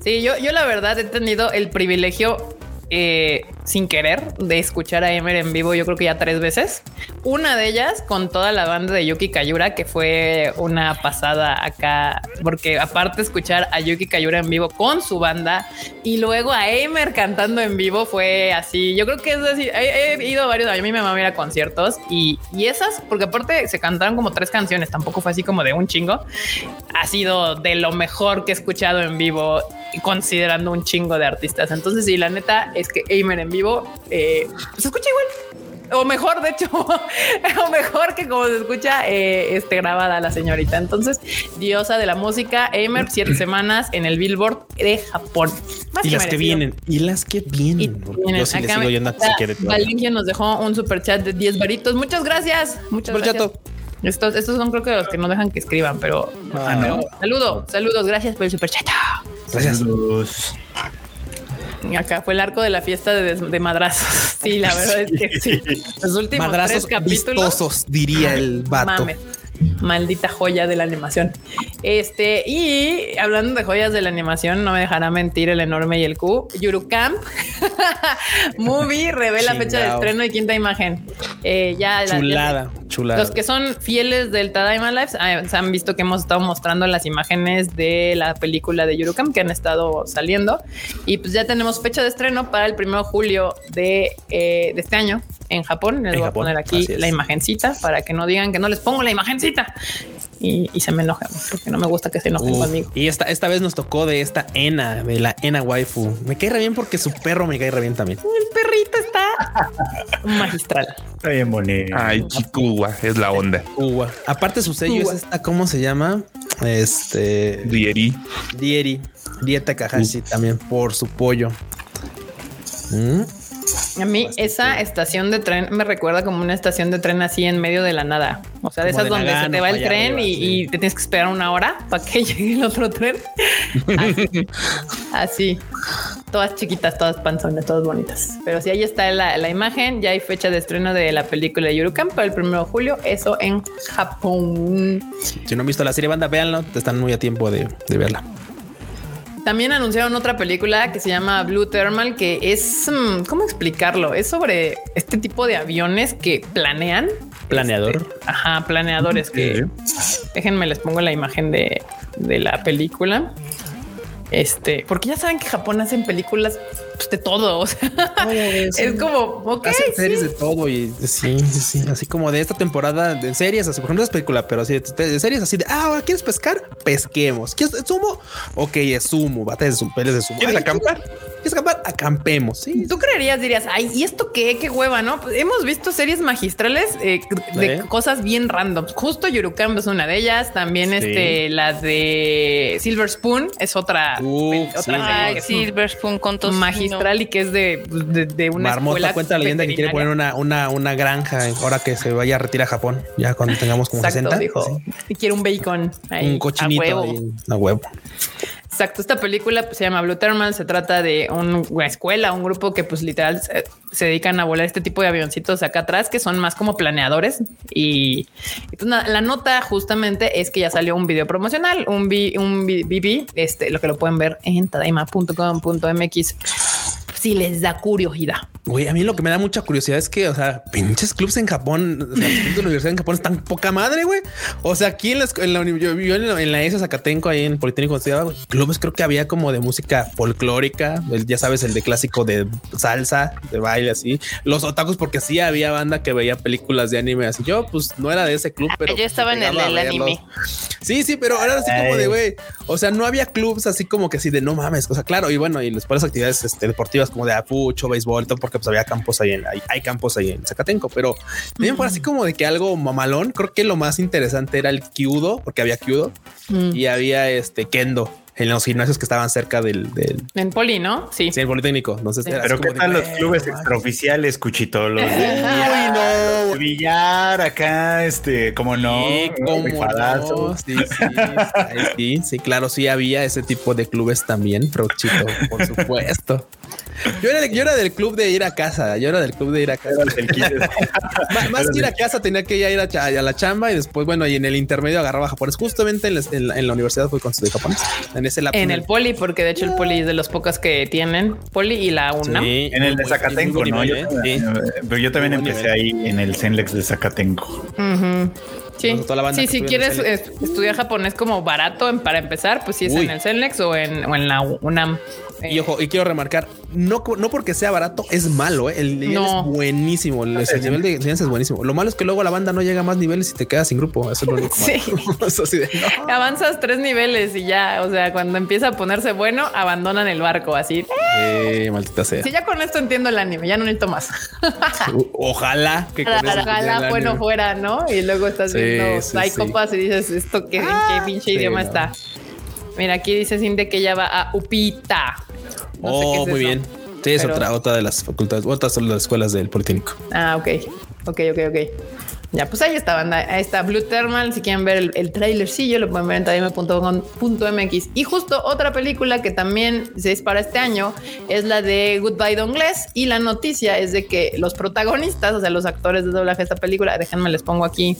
Sí, yo, yo la verdad he tenido el privilegio eh, sin querer de escuchar a Emer en vivo, yo creo que ya tres veces. Una de ellas con toda la banda de Yuki Kayura, que fue una pasada acá, porque aparte escuchar a Yuki Kayura en vivo con su banda y luego a Emer cantando en vivo fue así. Yo creo que es así. He, he ido a varios, a mí me mama ir a conciertos y, y esas, porque aparte se cantaron como tres canciones, tampoco fue así como de un chingo. Ha sido de lo mejor que he escuchado en vivo, considerando un chingo de artistas. Entonces, sí, la neta es que Eimer en vivo eh, se escucha igual. o mejor, de hecho, o mejor que como se escucha eh, este, grabada la señorita. Entonces, diosa de la música, Emer, siete semanas en el Billboard de Japón. Más Y las que vienen, y las que vienen. porque Vienen. Yo sí Acá sigo yendo. Valencia nos dejó un super chat de 10 varitos. Muchas gracias. Muchas gracias. Estos, estos son creo que los que no dejan que escriban, pero, Ah, pero no. saludos, saludos, gracias por el super chat. Gracias. Los- Acá fue el arco de la fiesta de, de madrazos. Sí, la verdad es que sí. Los últimos Madrazos tres capítulos. vistosos, diría el vato. Mames. Maldita joya de la animación. Este, y hablando de joyas de la animación, no me dejará mentir el enorme y el Q. Yurukamp Movie revela fecha de estreno y quinta imagen. Eh, ya la- Chulada, chulada. los que son fieles del Tadaima Lives ah, se han visto que hemos estado mostrando las imágenes de la película de Yurukam que han estado saliendo. Y pues ya tenemos fecha de estreno para el 1 de julio de, eh, de este año en Japón. Les En voy Japón, a poner aquí la imagencita para que no digan que no les pongo la imagencita y, y se me enojan porque no me gusta que se enojen conmigo. y esta, esta vez nos tocó de esta Ena, de la Ena waifu. Me cae re bien porque su perro me cae re bien también. El perrito está magistral. Está bien bonito. Ay, Chikuwa es la onda. Uwa. Aparte su sello Uwa. es esta, ¿cómo se llama? Este Dieri. Dieri, Dieta Kahashi también por su pollo. Mm, A mí esa estación de tren me recuerda como una estación de tren así en medio de la nada. O sea, de Como esas de donde se te va el tren arriba, y, sí. y te tienes que esperar una hora para que llegue el otro tren. Así. Así. Todas chiquitas, todas panzonas, todas bonitas. Pero sí, ahí está la, la imagen. Ya hay fecha de estreno de la película de Yurukan para el primero de julio. Eso en Japón. Si no han visto la serie banda, véanlo, están muy a tiempo de, de verla. También anunciaron otra película que se llama Blue Thermal, que es, mm, ¿cómo explicarlo? Es sobre este tipo de aviones que planean. Planeador. Este, ajá, planeadores que... Déjenme, les pongo la imagen de, de la película. Este, porque ya saben que Japón hacen películas pues, de todo. O sea, es como, ok, Hacen sí. series de todo y sí, sí, sí, así como de esta temporada de series, así por ejemplo es película, pero así de, de series así de ah, ahora quieres pescar, pesquemos. ¿Quieres sumo? Ok, es sumo, bates de sumo, peles de sumo. ¿Quieres Ay, acampar? ¿Quieres acampar? Acampemos. Sí, Tú creerías, dirías, ay, ¿y esto qué? Qué hueva, ¿no? Pues hemos visto series magistrales eh, de ¿Eh? cosas bien random. Justo Yurukam es una de ellas. También Sí. este, la de Silver Spoon es otra, Uf, otra sí, Silver Spoon con tocino. Magistral y que es de, de, de una Marmota escuela cuenta la leyenda que quiere poner una, una, una granja ahora que se vaya a retirar a Japón, ya cuando tengamos como Exacto, 60. dijo. sí. Y quiere un bacon. ahí, un cochinito a huevo. ahí, a huevo. Exacto. Esta película se llama Blue Thermal. Se trata de un- una escuela, un grupo que pues literal se, dedican a volar este tipo de avioncitos acá atrás que son más como planeadores. Y, pues, la nota justamente es que ya salió un video promocional, un, vi- un BB, este, lo que lo pueden ver en tadaima.com.mx si les da curiosidad. Güey, a mí lo que me da mucha curiosidad es que, o sea, pinches clubs en Japón, los de universidad en Japón están poca madre, güey. O sea, aquí en la, en la, yo, yo en la, en la ESA Zacatenco, ahí en el Politécnico, donde estudiaba, clubes creo que había como de música folclórica, el- ya sabes, el de clásico de salsa, de baile, así. Los otakus, porque sí había banda que veía películas de anime, así. Yo, pues, no era de ese club, pero... Yo estaba en el, anime. Sí, sí, pero era así como de, güey, o sea, no había clubs así como que así de no mames, o sea, claro, y bueno, y después las actividades este, deportivas como de apucho, béisbol, y todo, porque pues había campos ahí en, hay, hay campos ahí en Zacatenco, pero también fue así como de que algo mamalón, creo que lo más interesante era el kyudo, porque había kyudo, Mm. y había este kendo en los gimnasios que estaban cerca del, del En Poli, ¿no? Sí. sí, el Politécnico, entonces era Pero qué de, tal los clubes extraoficiales, Cuchito? Los no. de billar acá, este, como no, Sí, cómo rifadazo. no. Sí, sí, sí, sí, claro, sí había ese tipo de clubes también, Prochito, por supuesto. Yo era, de- yo era del club de ir a casa, yo era del club de ir a casa. Más que ir a casa tenía que ya ir a, a la chamba y después, bueno, y en el intermedio agarraba japonés. Justamente en la, en la- en la universidad fue con estudié japonés. En ese lapso. En el Poli, porque de hecho el Poli es de los pocos que tienen Poli y la UNAM. Sí, En el de Zacatenco, ¿no? Yo nivel, también- ¿eh? Sí. Pero yo también empecé ahí en el Zenlex de Zacatenco. Sí, la banda sí que si quieres eh, estudiar japonés como barato en- para empezar, pues si es Uy. en el CELNEX o en, o en la UNAM. Eh, Y ojo, y quiero remarcar, no, no porque sea barato es malo, ¿eh? el nivel No. es buenísimo, el, el nivel de enseñanza es buenísimo. Lo malo es que luego la banda no llega a más niveles y te quedas sin grupo. Eso es lo único. Sí. malo. Eso sí de, no. Avanzas tres niveles y ya, o sea, cuando empieza a ponerse bueno, abandonan el barco así. Eh, maldita sea. Si ya con esto entiendo el anime, ya no necesito más. Ojalá que con Ojalá bueno fuera, ¿no? Y luego estás Sí, viendo sí, copas y dices, ¿esto qué, en qué pinche sí, idioma no. está? Mira, aquí dice Cinde que ella va a Upita. No sé qué oh, es muy eso. bien. Sí, es Pero- otra, otra de las facultades, otras son las escuelas del Politécnico. Ah, ok. Ok, ok, ok. Ya, pues ahí está, banda. Ahí está Blue Thermal. Si quieren ver el, el trailercillo, lo pueden ver en tadime.com.mx. Y justo otra película que también es para este año es la de Goodbye Dongless. Y la noticia es de que los protagonistas, o sea, los actores de doblaje de esta película, déjenme les pongo aquí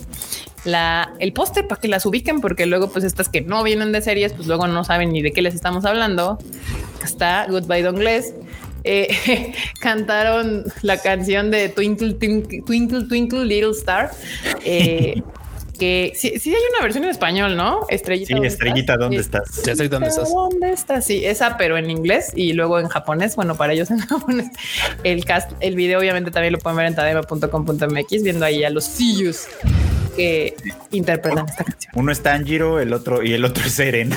la, el póster para que las ubiquen, porque luego, pues estas que no vienen de series, pues luego no saben ni de qué les estamos hablando. Está Goodbye Dongless eh, cantaron la canción de Twinkle Twinkle Twinkle, Twinkle Little Star. eh, que sí, sí hay una versión en español, ¿no? Estrellita. Sí, ¿dónde estrellita, estás? ¿dónde Sí. estás? Ya sé dónde estás. ¿Dónde estás? Sí, esa, pero en inglés y luego en japonés. Bueno, para ellos en japonés. El cast, el video, obviamente, también lo pueden ver en tadema.com.mx, viendo ahí a los sillus que interpretan esta canción. Uno es Tanjiro, el otro y el otro es Eren.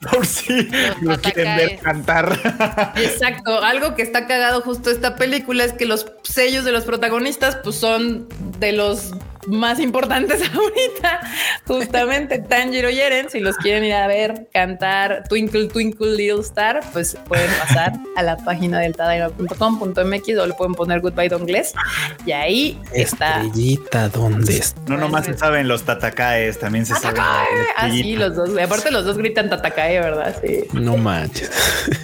Por, por si lo quieren ver Tatakae. cantar. Exacto. Algo que está cagado justo esta película es que los sellos de los protagonistas pues son de los más importantes ahorita. Justamente Tanjiro y Eren, si los quieren ir a ver cantar Twinkle Twinkle Little Star, pues pueden pasar a la página del tadaima.com.mx o le pueden poner Goodbye Dongless y ahí está. Estrellita, ¿dónde está? No nomás se saben los tatakaes, también se saben. Ah, sí, los dos. Aparte los dos gritan Tatakae, ¿verdad? Sí. No manches.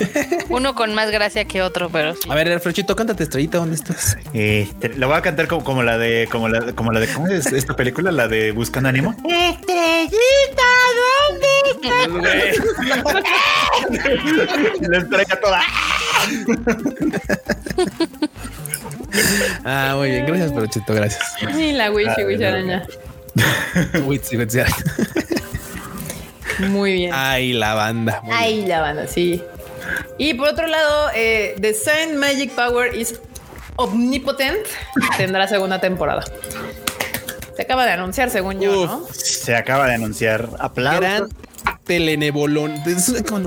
Uno con más gracia que otro, pero sí. A ver, Alfredito, cántate Estrellita, ¿dónde estás? Este, la voy a cantar como, como la de, como la, como la de, ¿cómo es esta película? La de Buscando Ánimo. La estrella toda. Ah, muy bien. Gracias, Alfredito, gracias. Y la Wishy Ah, Wishy no. araña. Witsi, witsi. Muy bien. Ay, la banda. Muy bien. Ahí la banda, sí. Y por otro lado, eh, The Saint Magic Power is Omnipotent tendrá segunda temporada. Se acaba de anunciar, según yo. ¿no? Se acaba de anunciar. Aplausos. Gran telenebolón.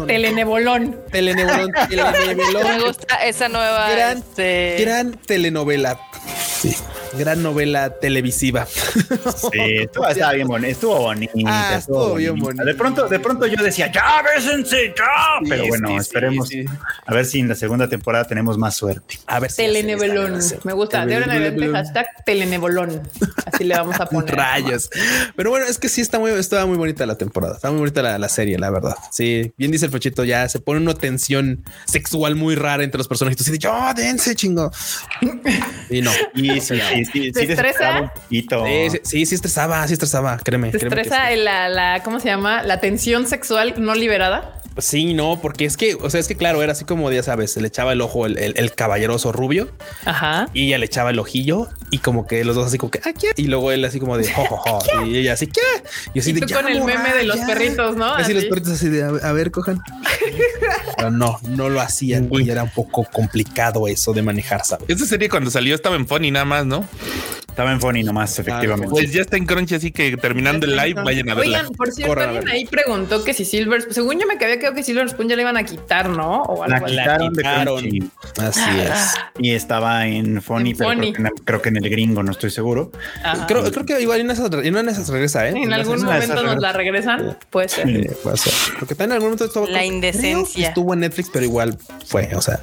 Telenebolón. Telenebolón. Me gusta esa nueva. Gran, este, gran telenovela. Sí. Gran novela televisiva. Sí, estuvo, estaba bien bonito, estuvo bonito. Ah, estuvo bien bonito. De pronto, de pronto yo decía, ya bésense, ya. Pero Sí, bueno, sí, sí, esperemos sí. a ver si en la segunda temporada tenemos más suerte. A ver si Telenebolón. Me gusta. De ahora en adelante, hashtag telenebolón. Así le vamos a poner. Rayos. Pero bueno, es que sí está muy, estaba muy bonita la temporada. Está muy bonita la, la serie, la verdad. Sí, bien dice el Fochito, ya se pone una tensión sexual muy rara entre los personajes. Y yo, dense chingo. Y no. Y sí, sí, sí, ¿Te sí, estresa? un poquito. Sí, sí, estresaba, sí estresaba, créeme. Te créeme que estresa sí. la, la, ¿cómo se llama? La tensión sexual no liberada. Sí, no, porque es que, o sea, es que claro, era así como ya sabes, se le echaba el ojo el, el- el caballeroso rubio Ajá. y ella le echaba el ojillo y como que los dos así como que, ah, ¿qué? Y luego él así como de, jo, jo, jo. y ella así, ¿qué? Y así Y de, tú "Ya, con el meme de los ya". perritos, ¿no? Así los Así. perritos así de, a ver, a ver, cojan. Pero no, no lo hacían y era un poco complicado eso de manejar, ¿sabes? Esta serie cuando salió estaba en Funny nada más, ¿no? Estaba en Funny nomás, efectivamente. Pues ya está en Crunchy, así que terminando el live, vayan a verla. Oigan, por cierto, alguien ahí preguntó que si Silver, según yo me había quedado que Silver Spoon ya le iban a quitar, ¿no? O algo la quitaron de quitaron. Crunchy Así es. y estaba en Funny, En pero Funny. Creo, que en, creo que en el gringo, no estoy seguro. Creo, creo que igual en esas, en una de esas regresa, ¿eh? en algún momento nos la regresan, puede ser. Eh, puede ser. Porque también en algún momento estuvo, La creo indecencia. Estuvo en Netflix, pero igual fue, o sea,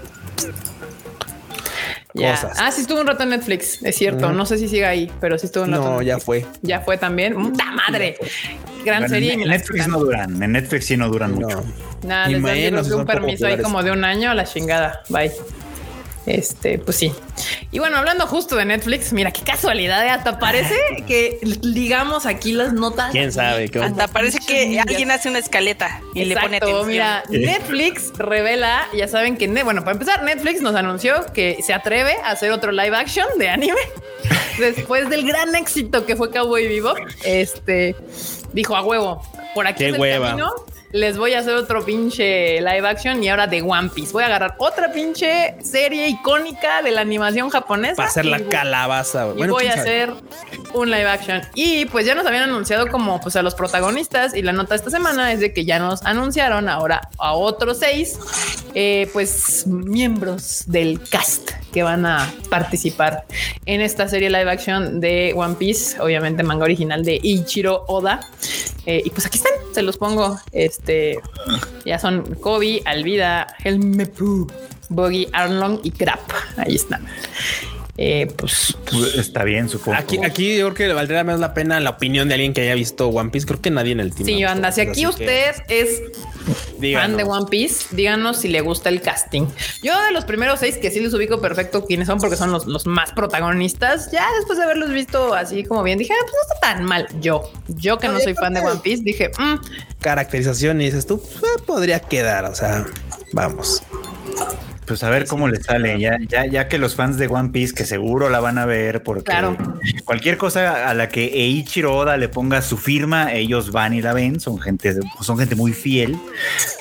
Cosas. Ah, sí estuvo un rato en Netflix, es cierto. No sé si sigue ahí, pero sí estuvo un rato. no, ya fue. Ya fue también. ¡Puta madre! Gran Bueno, serie. en, Netflix no duran, en Netflix sí no duran No. mucho. Nada, Ni les dan un permiso ahí como de un año a la chingada. Bye. Este, pues sí. Y bueno, hablando justo de Netflix, mira qué casualidad, ¿eh? hasta parece que ligamos aquí las notas. ¿Quién sabe? ¿Cómo? Hasta parece que alguien hace una escaleta y le pone Exacto, atención. mira, Netflix revela, ya saben que, bueno, para empezar, Netflix nos anunció que se atreve a hacer otro live action de anime después del gran éxito que fue Cowboy Vivo. Este dijo a huevo, por aquí Qué es el hueva. camino. Les voy a hacer otro pinche live action y ahora de One Piece. Voy a agarrar otra pinche serie icónica de la animación japonesa. Para hacer y la voy- calabaza. y Bueno, voy a hacer un live action. Y pues ya nos habían anunciado como pues a los protagonistas y la nota esta semana es de que ya nos anunciaron ahora a otros seis eh, pues miembros del cast que van a participar en esta serie live action de One Piece, obviamente manga original de Ichiro Oda. Eh, y pues aquí están, se los pongo. Este ya son Kobe, Alvida, Helmepu, Boggy, Arlong y Crap. Ahí están. Eh, pues Pues, está bien, supongo. Aquí, aquí yo creo que valdría más la pena la opinión de alguien que haya visto One Piece. Creo que nadie en el team. Sí, anda. Si aquí que usted es díganos. fan de One Piece, díganos si le gusta el casting. Yo de los primeros seis que sí les ubico perfecto quiénes son porque son los, los más protagonistas. Ya después de haberlos visto así como bien, dije, ah, pues no está tan mal. Yo, yo que no soy fan de One Piece, dije, mm, Caracterización y dices tú, eh, podría quedar. O sea, vamos. Pues a ver cómo le sale, ya, ya, ya que los fans de One Piece, que seguro la van a ver, porque Claro. cualquier cosa a la que Eiichiro Oda le ponga su firma, ellos van y la ven, son gente, son gente muy fiel.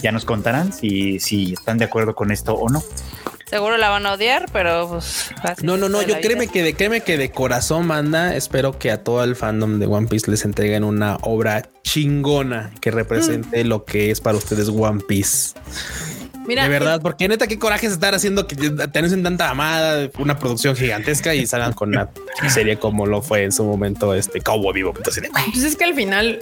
Ya nos contarán si, si están de acuerdo con esto o no. Seguro la van a odiar, pero pues. No, no, no. Yo créeme vida. que de, créeme que de corazón, manda. Espero que a todo el fandom de One Piece les entreguen una obra chingona que represente lo que es para ustedes One Piece. mira, de verdad, porque neta, qué coraje es estar haciendo que te anuncien tanta amada, una producción gigantesca y salgan con una serie como lo fue en su momento este Cowboy Vivo. Pues es que al final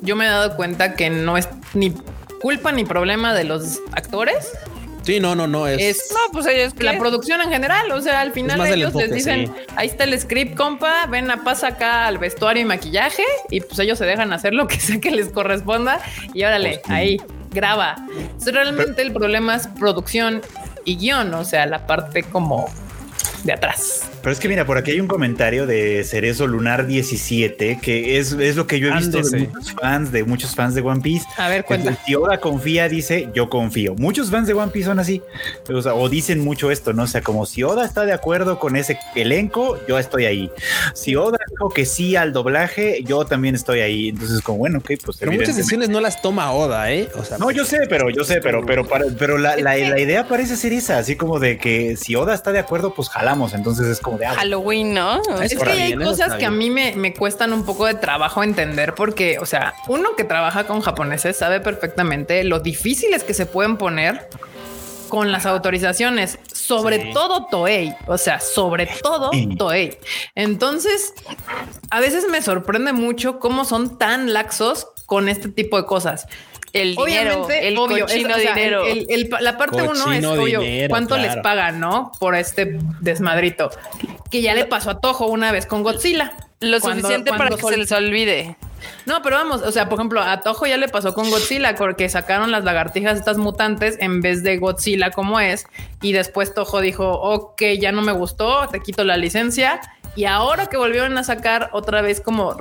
yo me he dado cuenta que no es ni culpa ni problema de los actores, Sí, no, no, no es. es No, pues ellos. la producción en general. O sea, al final ellos les dicen, sí. ahí está el script, compa, ven a pasa acá al vestuario y maquillaje y pues ellos se dejan hacer lo que sea que les corresponda y órale, Pues ahí, graba. Entonces, realmente el problema es producción y guion, o sea, la parte como de atrás. Pero es que mira, por aquí hay un comentario de Cerezo Lunar 17, que es, es lo que yo he visto de muchos fans, de muchos fans de One Piece. A ver, cuenta. Si Oda confía, dice yo confío. Muchos fans de One Piece son así, o, sea, o dicen mucho esto, ¿no? O sea, como si Oda está de acuerdo con ese elenco, yo estoy ahí. Si Oda dijo que sí al doblaje, yo también estoy ahí. Entonces, como bueno, ok, pues Pero muchas decisiones no las toma Oda, ¿eh? O sea, No, yo sé, pero yo sé, pero, pero, para- pero la, la- la idea parece ser esa, así como de que si Oda está de acuerdo, pues jalamos. Entonces es como de Halloween, ¿no? Es que hay cosas que a mí me, me cuestan un poco de trabajo entender porque, o sea, uno que trabaja con japoneses sabe perfectamente lo difíciles que se pueden poner con las autorizaciones, sobre Sí. todo Toei, o sea, sobre todo. Toei. Entonces, a veces me sorprende mucho cómo son tan laxos con este tipo de cosas. El dinero, Obviamente, el obvio, es- cochino o sea, dinero. el- el- el- la parte uno es obvio, dinero, cuánto les pagan, ¿no? Por este desmadrito que ya le pasó a Toho una vez con Godzilla. Lo Cuando- suficiente para que sol- se les olvide. No, pero vamos, o sea, por ejemplo, a Toho ya le pasó con Godzilla porque sacaron las lagartijas estas mutantes en vez de Godzilla como es y después Toho dijo, ok, ya no me gustó, te quito la licencia. Y ahora que volvieron a sacar otra vez como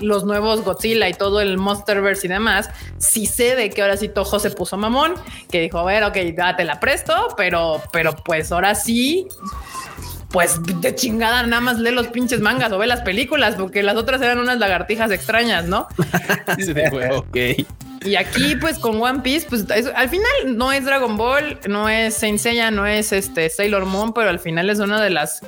los nuevos Godzilla y todo el Monsterverse y demás, sí sé de que ahora sí Toho se puso mamón, que dijo, a ver, ok, ya te la presto, pero, pero pues ahora sí, pues de chingada nada más lee los pinches mangas o ve las películas, porque las otras eran unas lagartijas extrañas, ¿no? Sí, de huevo, ok. Y aquí, pues con One Piece, pues es- al final no es Dragon Ball, no es Saint Seiya, no es este Sailor Moon, pero al final es una de las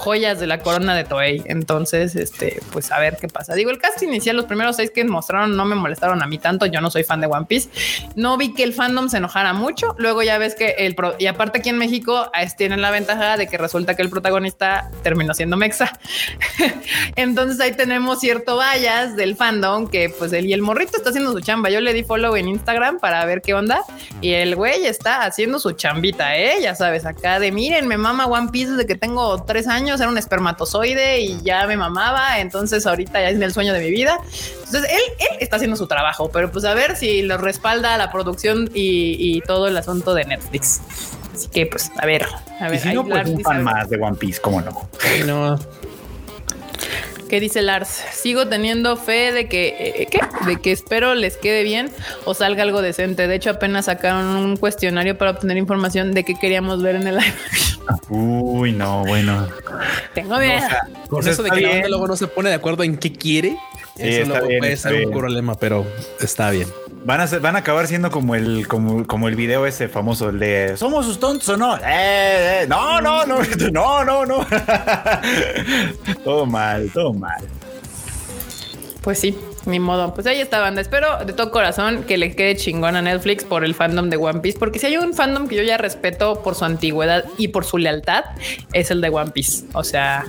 joyas de la corona de Toei. Entonces, este, pues a ver qué pasa. Digo, el cast inicial, los primeros seis que mostraron no me molestaron a mí tanto. Yo no soy fan de One Piece. No vi que el fandom se enojara mucho. Luego ya ves que el pro- y aparte aquí en México tienen la ventaja de que resulta que el protagonista terminó siendo Mexa. Entonces ahí tenemos cierto vallas del fandom que pues él y el morrito está haciendo su chamba. Yo le di follow en Instagram para ver qué onda y el güey está haciendo su chambita, ¿eh? Ya sabes, acá de miren, me mama One Piece desde que tengo tres años años, era un espermatozoide y ya me mamaba, entonces ahorita ya es el sueño de mi vida. Entonces él, él está haciendo su trabajo, pero pues a ver si lo respalda la producción y, y todo el asunto de Netflix. Así que pues a ver, a Y ver. si no, pues un fan más de One Piece, cómo no. Sí, no. ¿Qué dice Lars? Sigo teniendo fe de que, eh, ¿qué? De que espero les quede bien o salga algo decente. De hecho, apenas sacaron un cuestionario para obtener información de qué queríamos ver en el live. Uy, no, bueno. Tengo miedo. Con Pues eso de que la bien. banda luego no se pone de acuerdo en qué quiere. Sí, eso está luego bien, puede está ser un problema, pero está bien. Van a, ser- van a acabar siendo como el, como, como el video ese famoso, de ¿Somos sus tontos o no? Eh, eh, no, no, no, no, no, no. todo mal, todo mal. Pues sí, ni modo. Pues ahí está, banda. Espero de todo corazón que le quede chingón a Netflix por el fandom de One Piece, porque si hay un fandom que yo ya respeto por su antigüedad y por su lealtad, es el de One Piece. O sea,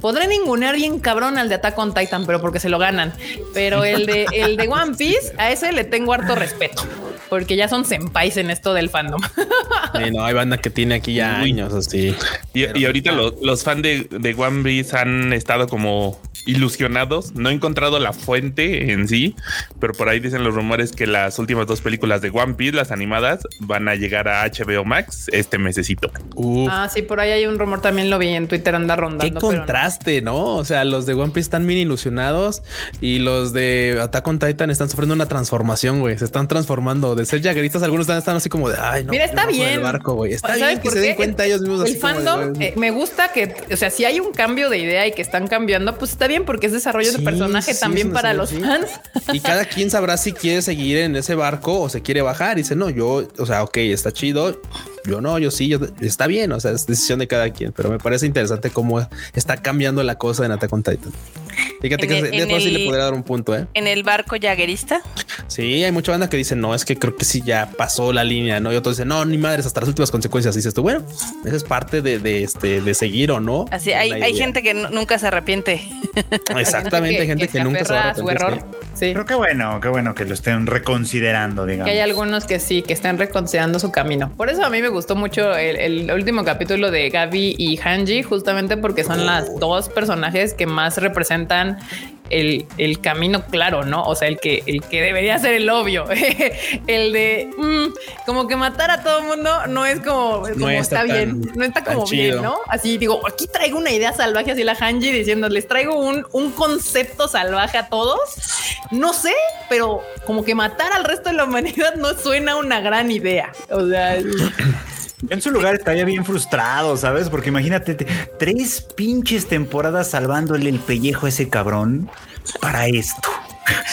podré ningunear bien cabrón al de Attack on Titan, pero porque se lo ganan. Pero el de, el de One Piece, a ese le tengo harto respeto, porque ya son senpais en esto del fandom. Sí, no, hay banda que tiene aquí ya Uy. años así. Y, ahorita está- lo- los fans de, de One Piece han estado como ilusionados. No he encontrado la fuente en sí, pero por ahí dicen los rumores que las últimas dos películas de One Piece, las animadas, van a llegar a HBO Max este mesecito. Uf, ah, sí, por ahí hay un rumor, también lo vi en Twitter, anda Qué rondando. pero no. contraste, ¿no? O sea, los de One Piece están bien ilusionados y los de Attack on Titan están sufriendo una transformación, güey. Se están transformando de ser jagueristas. Algunos están, están así como de, ay, no. Mira, está bien. barco, güey. Está ¿Sabes bien que se den cuenta ellos mismos. El así como de, fandom eh, me gusta que, o sea, si hay un cambio de idea y que están cambiando, pues está bien porque es desarrollo de personaje sí, también para los fans. Y cada quien sabrá si quiere seguir en ese barco o se quiere bajar. Y dice, no, yo, o sea, ok, está chido. Yo no, yo sí, yo, está bien. O sea, es decisión de cada quien, pero me parece interesante cómo está cambiando la cosa en Attack on Titan. Fíjate En que el- de en fácil le el- podría dar un punto, eh. En el barco jaguerista. Sí, hay mucha banda que dice, no, es que creo que sí ya pasó la línea, ¿no? Y otros dicen, no, ni madres, hasta las últimas consecuencias. Y dices tú, bueno, esa es parte de, de, este, de seguir o no. Así hay, hay gente que nu- nunca se arrepiente. Exactamente, hay gente que, nunca se aferra va a su error. Sí. Pero qué bueno, qué bueno que lo estén reconsiderando, digamos. Que hay algunos que sí, que están reconsiderando su camino. Por eso a mí me gustó mucho el, el último capítulo de Gaby y Hanji, justamente porque son las dos personajes que más representan el, el camino claro, ¿no? O sea, el que, el que debería ser el obvio. el de mm, como que matar a todo el mundo no es como, como está está, bien, no está como bien. ¿no? Así digo, aquí traigo una idea salvaje, así la Hanji diciendo, les traigo un, un concepto salvaje a todos. No sé, pero como que matar al resto de la humanidad no suena una gran idea. O sea, Yo en su lugar estaría bien frustrado, ¿sabes? Porque imagínate, te- tres pinches temporadas salvándole el pellejo a ese cabrón para esto.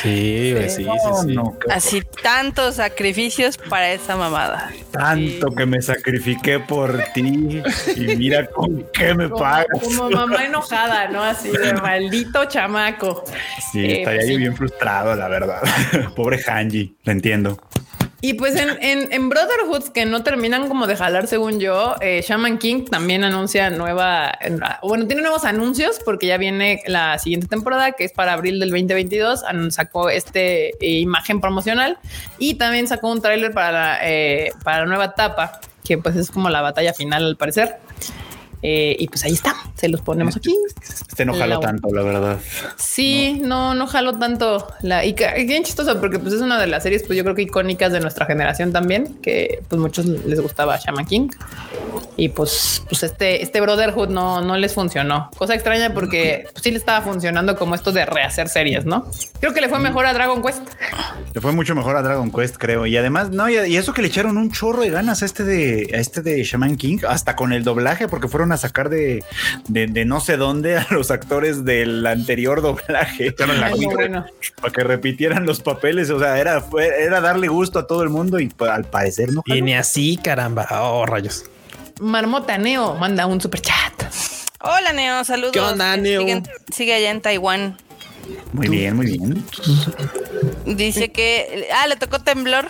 Sí, sí, sí, no, Así tantos sacrificios para esa mamada. tanto que me sacrifiqué por ti y mira con qué me como, pagas. como mamá enojada, ¿no? Así de maldito chamaco. Sí, Eh, estaría pues yo sí. bien frustrado, la verdad. Pobre Hanji, lo entiendo. Y pues en, en, en Brotherhoods que no terminan como de jalar, según yo, eh, Shaman King también anuncia nueva, bueno, tiene nuevos anuncios porque ya viene la siguiente temporada que es para abril del 2022. An- Sacó este eh, imagen promocional y también sacó un tráiler para la, eh, para la nueva etapa, que pues es como la batalla final al parecer. Eh, y pues ahí está, se los ponemos aquí. Este no jalo La- tanto, la verdad. Sí, no, no jalo tanto la y bien chistoso porque pues es una de las series pues yo creo que icónicas de nuestra generación también que pues muchos les gustaba Shaman King y pues pues este este Brotherhood no no les funcionó cosa extraña porque pues, sí le estaba funcionando como esto de rehacer series, ¿no? Creo que le fue mejor a Dragon Quest. Le fue mucho mejor a Dragon Quest, creo. Y además, no, y, y eso que le echaron un chorro de ganas a este de, a este de Shaman King, hasta con el doblaje, porque fueron a sacar de, de, de no sé dónde a los actores del anterior doblaje Echaron la Ay, bueno. para que repitieran los papeles. O sea, era, fue, era darle gusto a todo el mundo y pues, al parecer no. Viene así, caramba. Oh, rayos. Marmota Neo manda un super chat. Hola, Neo, saludos. ¿Qué onda, Neo? siguen- sigue allá en Taiwán. Muy bien, muy bien. Dice que. Ah, le tocó temblor.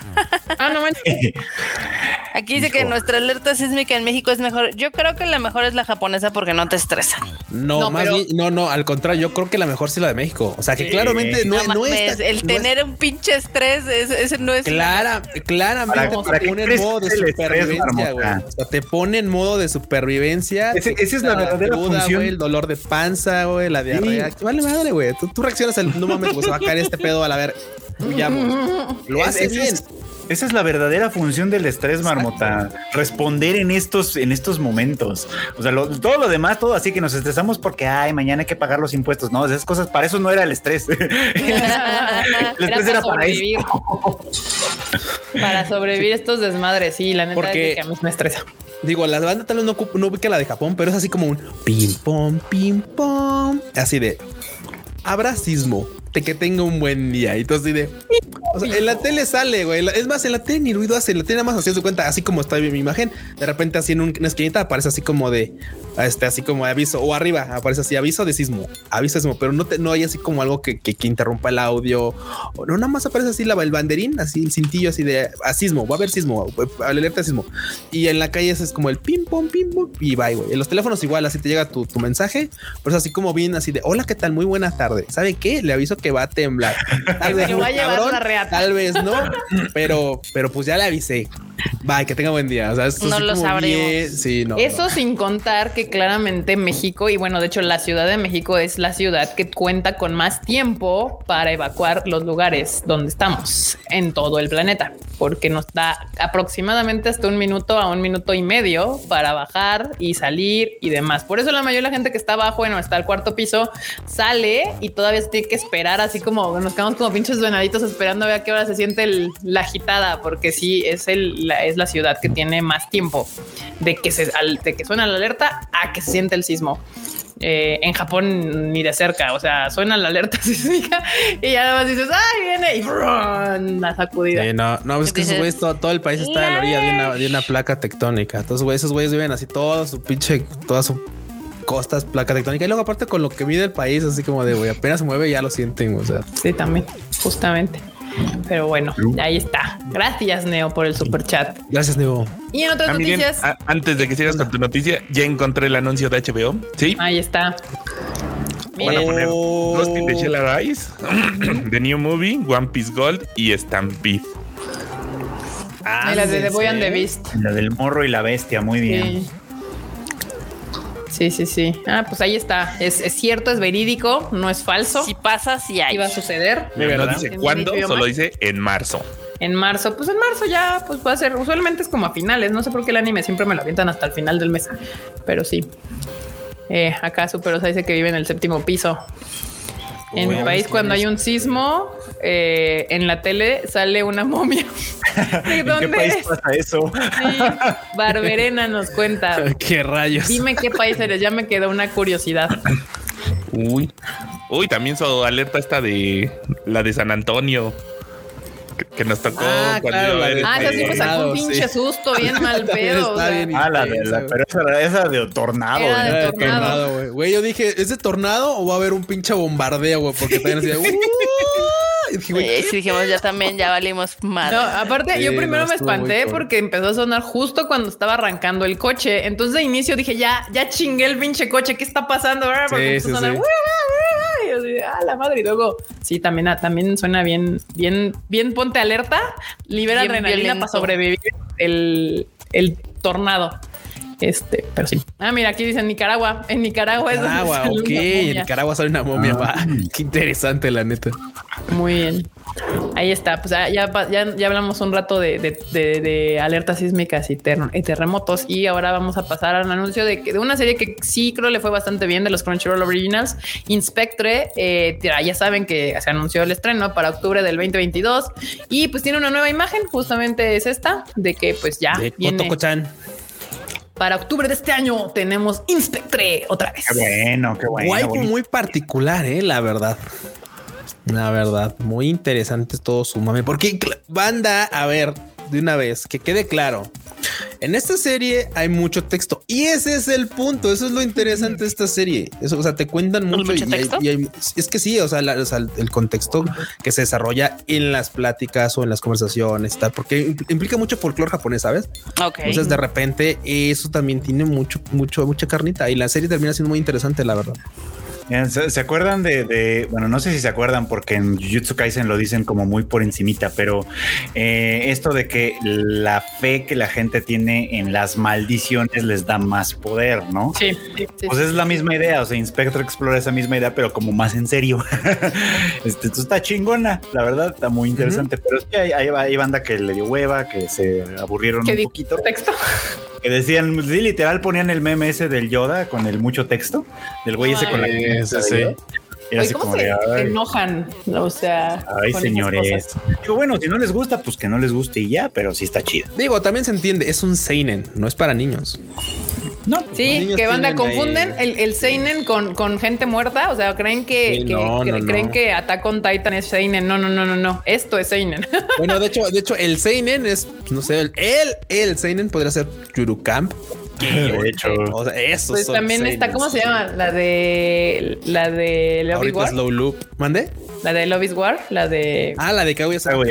Ah, no manches. Aquí dice que nuestra alerta sísmica en México es mejor. Yo creo que la mejor es la japonesa porque no te estresa. No, No, más pero- bien, no, no, al contrario, yo creo que la mejor sí la de México. O sea, que Sí. claramente no, No es. el no es- tener un pinche estrés, ese, no es. Clara, claramente ¿Para- para te pone en modo de supervivencia, güey. O sea, te pone en modo de supervivencia. Ese- esa es la verdadera cruda, función. el dolor de panza, güey, la diarrea. Vale madre, güey. Tú, tú reaccionas al no mames, güey, se va a caer este pedo a la ver. Huyamos. Lo hace Esa bien. es- Esa es la verdadera función del estrés, marmota. Responder en estos, en estos momentos. O sea, lo- todo lo demás, todo así que nos estresamos porque, ay, mañana hay que pagar los impuestos. No, esas cosas, para eso no era el estrés. el estrés era para eso. sobrevivir. para sobrevivir estos desmadres, sí, la neta Porque- es que a mí me estresa. Digo, la banda tal vez no, no ubica la de Japón, pero es así como un pim pom, pim pom. Así de habrá sismo. Que tenga un buen día. Y todo así de. En la tele sale, güey. Es más, en la tele ni ruido hace. En la tele nada más así de cuenta, así como está mi imagen. De repente, así en un- una esquinita aparece así como de este, así como aviso. O arriba aparece así aviso de sismo, aviso de sismo, pero no, te, no hay así como algo que, que, que interrumpa el audio. O no, nada más aparece así la, el banderín, así el cintillo, así de a sismo. Va a haber sismo, alerta de sismo. Y en la calle es como el pim pom, pim pom y bye, güey. En los teléfonos igual, así te llega tu, tu mensaje, pero es así como bien, así de hola, ¿qué tal? Muy buena tarde. ¿Sabe qué? Le aviso que va a temblar. Tal vez llevar cabrón, la reata. tal vez no, pero, pero pues ya le avisé. Bye, que tenga buen día. O sea, esto No lo sabremos. Sí, no. Eso no. sin contar que claramente México, y bueno, de hecho la Ciudad de México es la ciudad que cuenta con más tiempo para evacuar los lugares donde estamos en todo el planeta, porque nos da aproximadamente hasta un minuto a un minuto y medio para bajar y salir y demás. Por eso la mayoría de la gente que está abajo, bueno, está al cuarto piso, sale y todavía tiene que esperar así como nos quedamos como pinches venaditos esperando a ver a qué hora se siente el- la agitada, porque sí es el, la, es la ciudad que tiene más tiempo de que se al- de que suena la alerta a que se siente el sismo. Eh, en Japón ni de cerca, o sea, suena la alerta sísmica y ya nada más dices, ay, viene y ¡brum! la sacudida. Sí, no, no, es que esos güeyes, todo, todo el país está a la orilla de una, de una placa tectónica. Entonces, güey, esos güeyes viven así todo su pinche, toda su costa es placa tectónica. Y luego, aparte, con lo que mide el país, así como de, güey, apenas se mueve, ya lo sienten. O sea, Sí, también, justamente. Pero bueno, ahí está. Gracias, Neo, por el super chat. gracias, Neo. Y en otras Ah, miren, noticias, a- antes de que sigas con tu noticia, ya encontré el anuncio de HBO. Sí. ahí está. Van a poner Oh. Ghost in the Shell Arise, The New Movie, One Piece Gold y Stampede. y la de The Boy and the Beast. La del morro y la bestia, muy bien. Sí. Sí, sí, sí. Ah, pues ahí está. Es, es cierto, es verídico, no es falso. Si pasa, si hay. Iba a suceder. No verdad? dice cuándo, solo dice en marzo. En marzo, pues en marzo ya, pues va a ser. Usualmente es como a finales. No sé por qué el anime siempre me lo avientan hasta el final del mes, pero sí. Eh, acá Superosa dice que vive en el séptimo piso. En mi país, cuando hay un sismo, eh, en la tele sale una momia. ¿De ¿En qué dónde país es? pasa eso? Sí, Barberena nos cuenta. Qué rayos. Dime qué país eres, ya me quedó una curiosidad. Uy. Uy, también su alerta esta de la de San Antonio. Que, que nos tocó Ah, cuando claro, la de- Ah, esa sí me sacó un pinche sí. susto, bien mal pedo. está bien Ah, la de la, pero esa, esa de tornado. Era de tornado. güey. Güey, yo dije, ¿es de tornado o va a haber un pinche bombardeo, güey? Porque también así de. "Uh". Y dije, güey, si dijimos ya también, ya valimos madre. No, aparte, Sí, yo primero no, me espanté porque empezó a sonar justo cuando estaba arrancando el coche. Entonces de inicio dije, ya, ya chingué el pinche coche, ¿qué está pasando? Porque Sí, empezó a sí, sonar, ah, la madre. Y luego, sí, también, también suena bien, bien, bien ponte alerta, libera Bien adrenalina violento. para sobrevivir el, el tornado. Este, pero sí. Ah, mira, aquí dicen Nicaragua. En Nicaragua es donde Nicaragua, sale ok. una En momia. Nicaragua sale una momia. Ah. va. Qué interesante, la neta. Muy bien. Ahí está. Pues ah, ya, ya, ya hablamos un rato de, de- de- de alertas sísmicas y, ter- y terremotos. Y ahora vamos a pasar al anuncio de, que- de una serie que sí creo le fue bastante bien de los Crunchyroll Originals. Inspectre. eh, ya saben que se anunció el estreno para octubre del 2022. Y pues tiene una nueva imagen. Justamente es esta de que pues ya De viene. Para octubre de este año. Tenemos Inspectre otra vez. Qué bueno, qué bueno. Bonito. muy particular, eh, la verdad. La verdad, muy interesante todo su mame. Porque banda, a ver, de una vez, que quede claro. En esta serie hay mucho texto y ese es el punto. Eso es lo interesante de esta serie. Eso, o sea, te cuentan mucho, mucho y hay- texto? y hay- es que sí, o sea, la- o sea, el contexto que se desarrolla en las pláticas o en las conversaciones, tal, porque impl- implica mucho folclore japonés, ¿sabes? Ok. Entonces, de repente, eso también tiene mucho, mucho, mucha carnita y la serie termina siendo muy interesante, la verdad. ¿Se, acuerdan de, de- bueno, no sé si se acuerdan porque en Jujutsu Kaisen lo dicen como muy por encimita, pero eh, esto de que la fe que la gente tiene en las maldiciones les da más poder, ¿no? Sí, sí, sí. Pues es la misma idea, o sea, Inspector explora esa misma idea, pero como más en serio. este, esto está chingona, la verdad, está muy interesante, pero es que hay, hay- hay banda que le dio hueva, que se aburrieron ¿Qué un poquito, texto? que decían, sí, literal ponían el meme ese del Yoda con el mucho texto, del güey ese con la... Era Oye, así ¿Cómo como se de, se ay, enojan? O sea, Ay, señores. Digo, bueno, si no les gusta, pues que no les guste y ya, pero sí está chido. Digo, también se entiende, es un seinen, no es para niños. No, Sí, que banda ahí- confunden el, el Seinen con, con gente muerta. O sea, creen que, Sí, que- no, que- no, no. creen que Attack on Titan es Seinen. No, no, no, no, no. Esto es Seinen. Bueno, de hecho, de hecho, el seinen es, no sé, el, el, el seinen podría ser Yurukam. de hecho. O sea, eso Pues también está, ¿cómo se llama? La de la de Love is Ahorita War. es Low Loop. ¿Mande? La de Love is War. La de Ah, la de. Kaguya-sama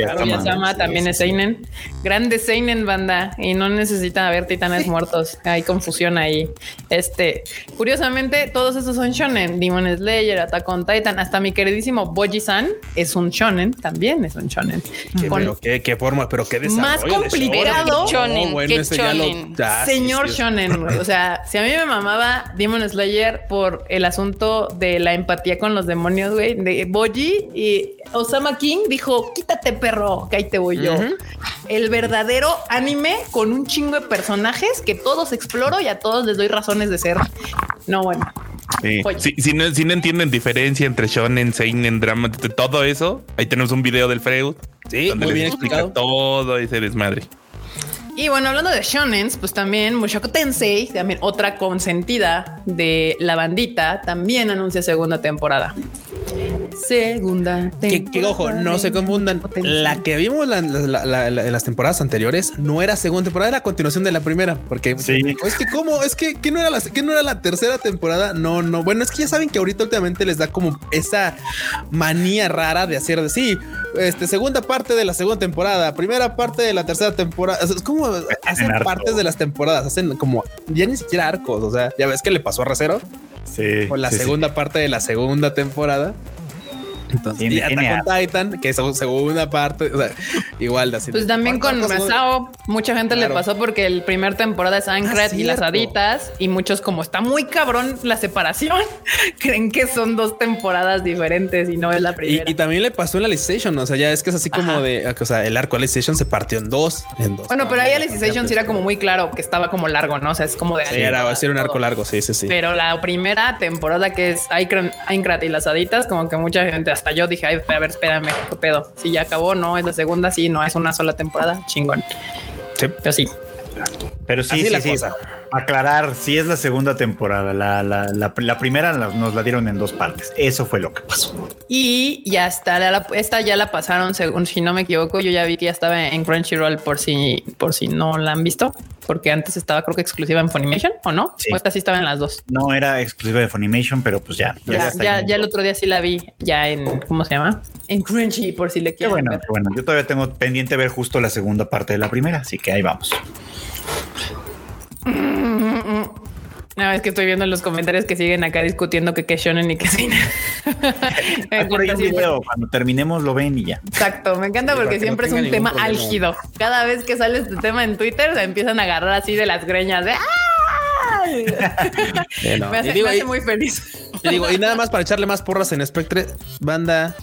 sí, también sí, es sí. Seinen. Grande Seinen, banda. Y no necesitan haber titanes muertos. Hay confusión ahí. Este, curiosamente, todos esos son shonen. Demon Slayer, Attack on Titan. Hasta mi queridísimo Boji-san es un shonen. También es un shonen. Qué, Con- pero qué, qué forma, pero qué desarrollo Más de complicado. shonen. Qué shonen, lo- sí, Señor sí, Shonen, güey. O sea, si a mí me mamaba Demon Slayer por el asunto de la empatía con los demonios, güey, de Boji y Osama King dijo, quítate perro, que ahí te voy yo. El verdadero anime con un chingo de personajes que todos exploro y a todos les doy razones de ser. No, bueno. Sí. Si, si no, si no entienden diferencia entre shonen, seinen, drama, todo eso, ahí tenemos un video del Freud. Sí, donde muy les bien explica explicado. todo ese desmadre. Y bueno, hablando de shonens, pues también Mushoku Tensei, también otra consentida de la bandita, también anuncia segunda temporada. Segunda Que, temporada. que, ojo, no se confundan. La que vimos la- la- la- la- en las temporadas anteriores no era segunda temporada, era continuación de la primera. Porque Sí. es que, ¿cómo? Es que, que no era la, que no era la tercera temporada. No, no. Bueno, es que ya saben que ahorita últimamente les da como esa manía rara de hacer de sí, este, segunda parte de la segunda temporada, primera parte de la tercera temporada. Es como hacen arco. partes de las temporadas, hacen como ya ni siquiera arcos. O sea, ya ves que le pasó a Recero Sí. con la sí, sí. segunda parte de la segunda temporada. Entonces, Tiene- y Attack on Titan, que es su segunda parte, o sea, igual de así. Pues también con Masao, mucha gente Claro. le pasó porque el primer temporada es Ankrat Ah, y las haditas y muchos como está muy cabrón la separación, creen que son dos temporadas diferentes y no es la primera. y también le pasó en la Alicization, o sea, ya es que es así como Ajá. de, o sea, el arco Alicization se partió en dos, en dos. bueno, pero ahí partes. Alicization sí era como muy claro que estaba como largo, ¿no? O sea, es como de... Sí, era, va a ser un arco largo, sí, sí, sí. Pero la primera temporada que es Aincrat y las haditas, como que mucha gente, hasta yo dije, ay, a ver, espérame, qué pedo. Si ya acabó, no, es la segunda, sí, no, es una sola temporada, chingón. Sí. Pero sí. Pero sí, Así sí, la sí. cosa. Aclarar, sí es la segunda temporada. La, la, la, la primera nos la dieron en dos partes. Eso fue lo que pasó. Y ya está, esta ya la pasaron, según si no me equivoco, yo ya vi que ya estaba en Crunchyroll por si, por si no la han visto, porque antes estaba creo que exclusiva en Funimation, ¿o no? Sí. O esta sí estaba en las dos. No era exclusiva de Funimation, pero pues ya. Ya, ya, ya el otro día sí la vi, ya en, ¿cómo se llama? En Crunchy, por si le Qué quieren bueno, ver. qué bueno. Yo todavía tengo pendiente ver justo la segunda parte de la primera, así que ahí vamos. No, es que estoy viendo en los comentarios que siguen acá discutiendo que qué shonen y qué seinen. Hay por ahí un video. Cuando terminemos lo ven y ya. Exacto, me encanta porque no siempre es un tema problema. álgido. Cada vez que sale este tema en Twitter se empiezan a agarrar así de las greñas de ¡Ah! Me hace, y, digo, me hace y- muy feliz. y digo, y nada más para echarle más porras en Spectre, banda.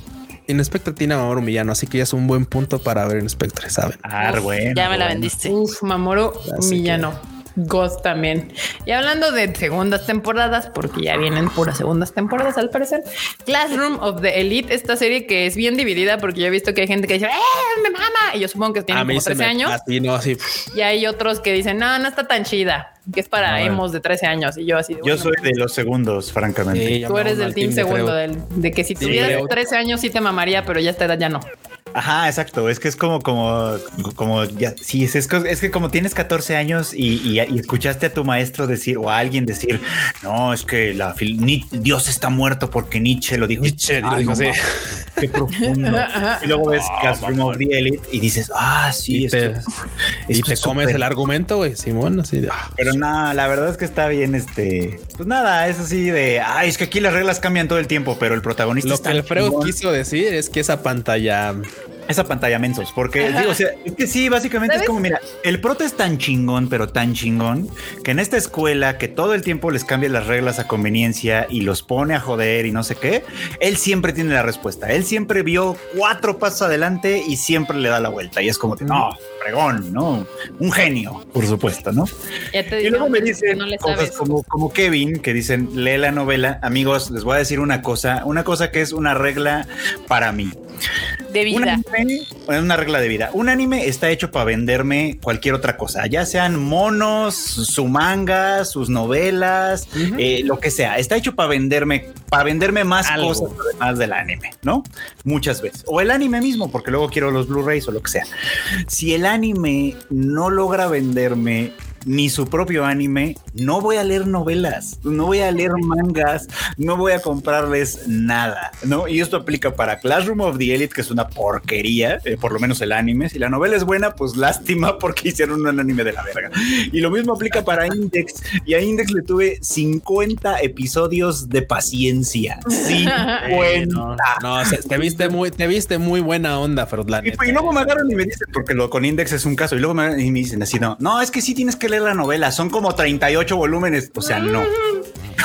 En Spectre tiene a Mamoru Millano, así que ya es un buen punto para ver en Spectre, ¿saben? Ah, bueno. ya me la vendiste. Uf, Mamoru Así que- Millano. Ghost también. Y hablando de segundas temporadas, porque ya vienen puras segundas temporadas al parecer. Classroom of the Elite, esta serie que es bien dividida porque yo he visto que hay gente que dice, ¡eh, me mama! Y yo supongo que tienen como 13 años. Así, no, así. Y hay otros que dicen, no, no está tan chida, que es para No, emos de 13 años. Y yo así, de, Yo bueno, soy de los segundos, francamente. Sí, Tú eres del team de segundo, Freud. del, de que si Sí, tuvieras Freud. 13 años sí te mamaría, pero ya a esta edad ya no. Ajá, exacto. Es que es como, como, como, ya, sí, es, es, es que como tienes 14 años y, y- y escuchaste a tu maestro decir o a alguien decir, no, es que la Dios está muerto porque Nietzsche lo dijo. Nietzsche lo dijo así. Qué profundo. y luego ves Classroom of the Elite y dices, ah, sí, y te, esto- y esto te es comes el argumento, güey, Simón, así de, ah, Pero nada, la verdad es que está bien, este, pues nada, es así de, ay, es que aquí las reglas cambian todo el tiempo, pero el protagonista Lo está que Alfredo quiso decir es que esa pantalla esa pantalla mensos, porque digo, o sea, es que sí, básicamente es como, mira, el prota es tan chingón, pero tan chingón, que en esta escuela que todo el tiempo les cambia las reglas a conveniencia y los pone a joder y no sé qué, él siempre tiene la respuesta. Él siempre vio cuatro pasos adelante y siempre le da la vuelta. Y es como, de, no, fregón, ¿no? Un genio, por supuesto, ¿no? Ya te Y luego me dicen no cosas como, como Kevin, que dicen, lee la novela. Amigos, les voy a decir una cosa, una cosa que es una regla para mí. De Un vida. anime, una regla de vida. Un anime está hecho para venderme cualquier otra cosa, ya sean monos, su manga, sus novelas, eh, lo que sea. Está hecho para venderme, para venderme más Algo. cosas además del anime, ¿no? Muchas veces. O el anime mismo, porque luego quiero los Blu-rays o lo que sea. Si el anime no logra venderme ni su propio anime, no voy a leer novelas, no voy a leer mangas, no voy a comprarles nada, ¿no? Y esto aplica para Classroom of the Elite, que es una porquería, eh, por lo menos el anime. Si la novela es buena, pues lástima porque hicieron un anime de la verga. Y lo mismo aplica para Index. Y a Index le tuve 50 episodios de paciencia. 50. Eh, no, no, se- te viste muy, te viste muy buena onda, la Y, luego me agarran y me dicen, porque lo con Index es un caso, y luego me, y me dicen así, no, no, es que sí tienes que leer la novela, son como 38 volúmenes, o sea, no.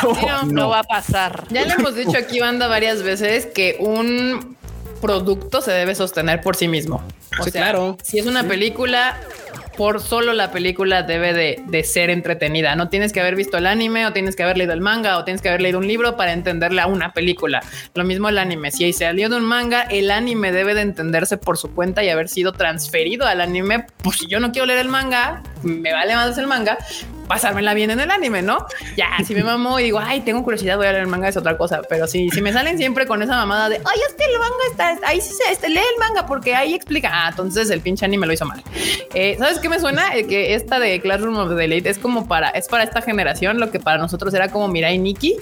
No, no va a pasar. Ya le hemos dicho aquí, banda, varias veces que un producto se debe sostener por sí mismo. O Sí, sea, claro. Si es una película, por solo la película debe de, de ser entretenida. No tienes que haber visto el anime o tienes que haber leído el manga o tienes que haber leído un libro para entenderle a una película. Lo mismo el anime. Si se salió de un manga, el anime debe de entenderse por su cuenta y haber sido transferido al anime. Pues si yo no quiero leer el manga, me vale más el manga, pasármela bien en el anime, ¿no? Ya, si me mamo y digo, ay, tengo curiosidad, voy a leer el manga, es otra cosa. Pero si, si me salen siempre con esa mamada de, ay, es que el manga está, ahí sí se, este, lee el manga porque ahí explica. Ah, entonces el pinche anime lo hizo mal. Eh, ¿Sabes qué me suena? Eh, que esta de Classroom of the Elite es como para, es para esta generación, lo que para nosotros era como Mirai Nikki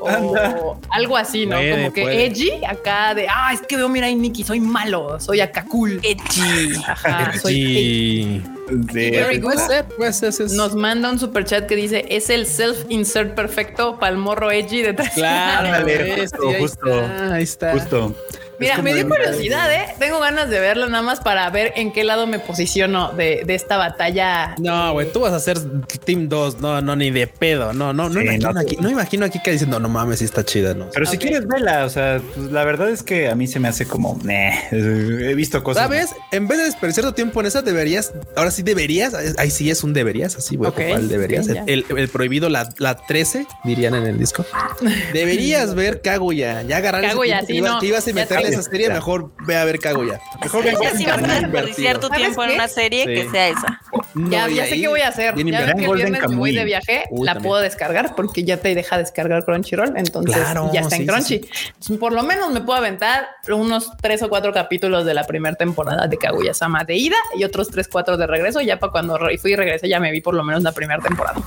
o Anda. algo así, ¿no? Puede, como que puede. edgy acá de, ah, es que veo Mirai Nikki, soy malo, soy acá cool. Edgy. Ajá, soy edgy. De- puede ser, puede ser. Nos manda un super chat que dice es el self-insert perfecto para el morro edgy de tres Claro, años". Ándale, ves, justo, y ahí justo. está, ahí está. Justo. Mira, me dio curiosidad, ¿eh? Tengo ganas de verla nada más para ver en qué lado me posiciono de, de esta batalla. No, güey, tú vas a ser Team 2, no, no, ni de pedo, no, no, no, Sí, imagino, no. aquí, no imagino aquí que diciendo, no mames, sí está chida, no. Pero si Ok. quieres verla, o sea, pues, la verdad es que a mí se me hace como, "Neh". he visto cosas. ¿Sabes? En vez de desperdiciar tu tiempo en esa, deberías, ahora sí deberías, ahí sí es un deberías, así, güey, Ok, ¿cuál deberías? ya. el, el prohibido, la, la 13, dirían en el disco. Deberías ver Kaguya, ya agarrar ese Kaguya, que sí, ibas- no, que ibas a ya a esa serie, mejor ve a ver Kaguya. Mejor ve Ya si vas a desperdiciar tu ¿Sabes tiempo en una serie, Sí. que sea esa. ya, ya sé qué voy a hacer. Ya que el viernes voy de viaje, Uy, la también. puedo descargar porque ya te deja descargar Crunchyroll. Entonces Claro, ya está sí, en sí, Crunchy. Por lo menos me puedo aventar unos tres o cuatro capítulos de la primera temporada de Kaguya Sama de ida y otros tres, cuatro de regreso. Ya para cuando fui y regresé, ya me vi por lo menos la primera temporada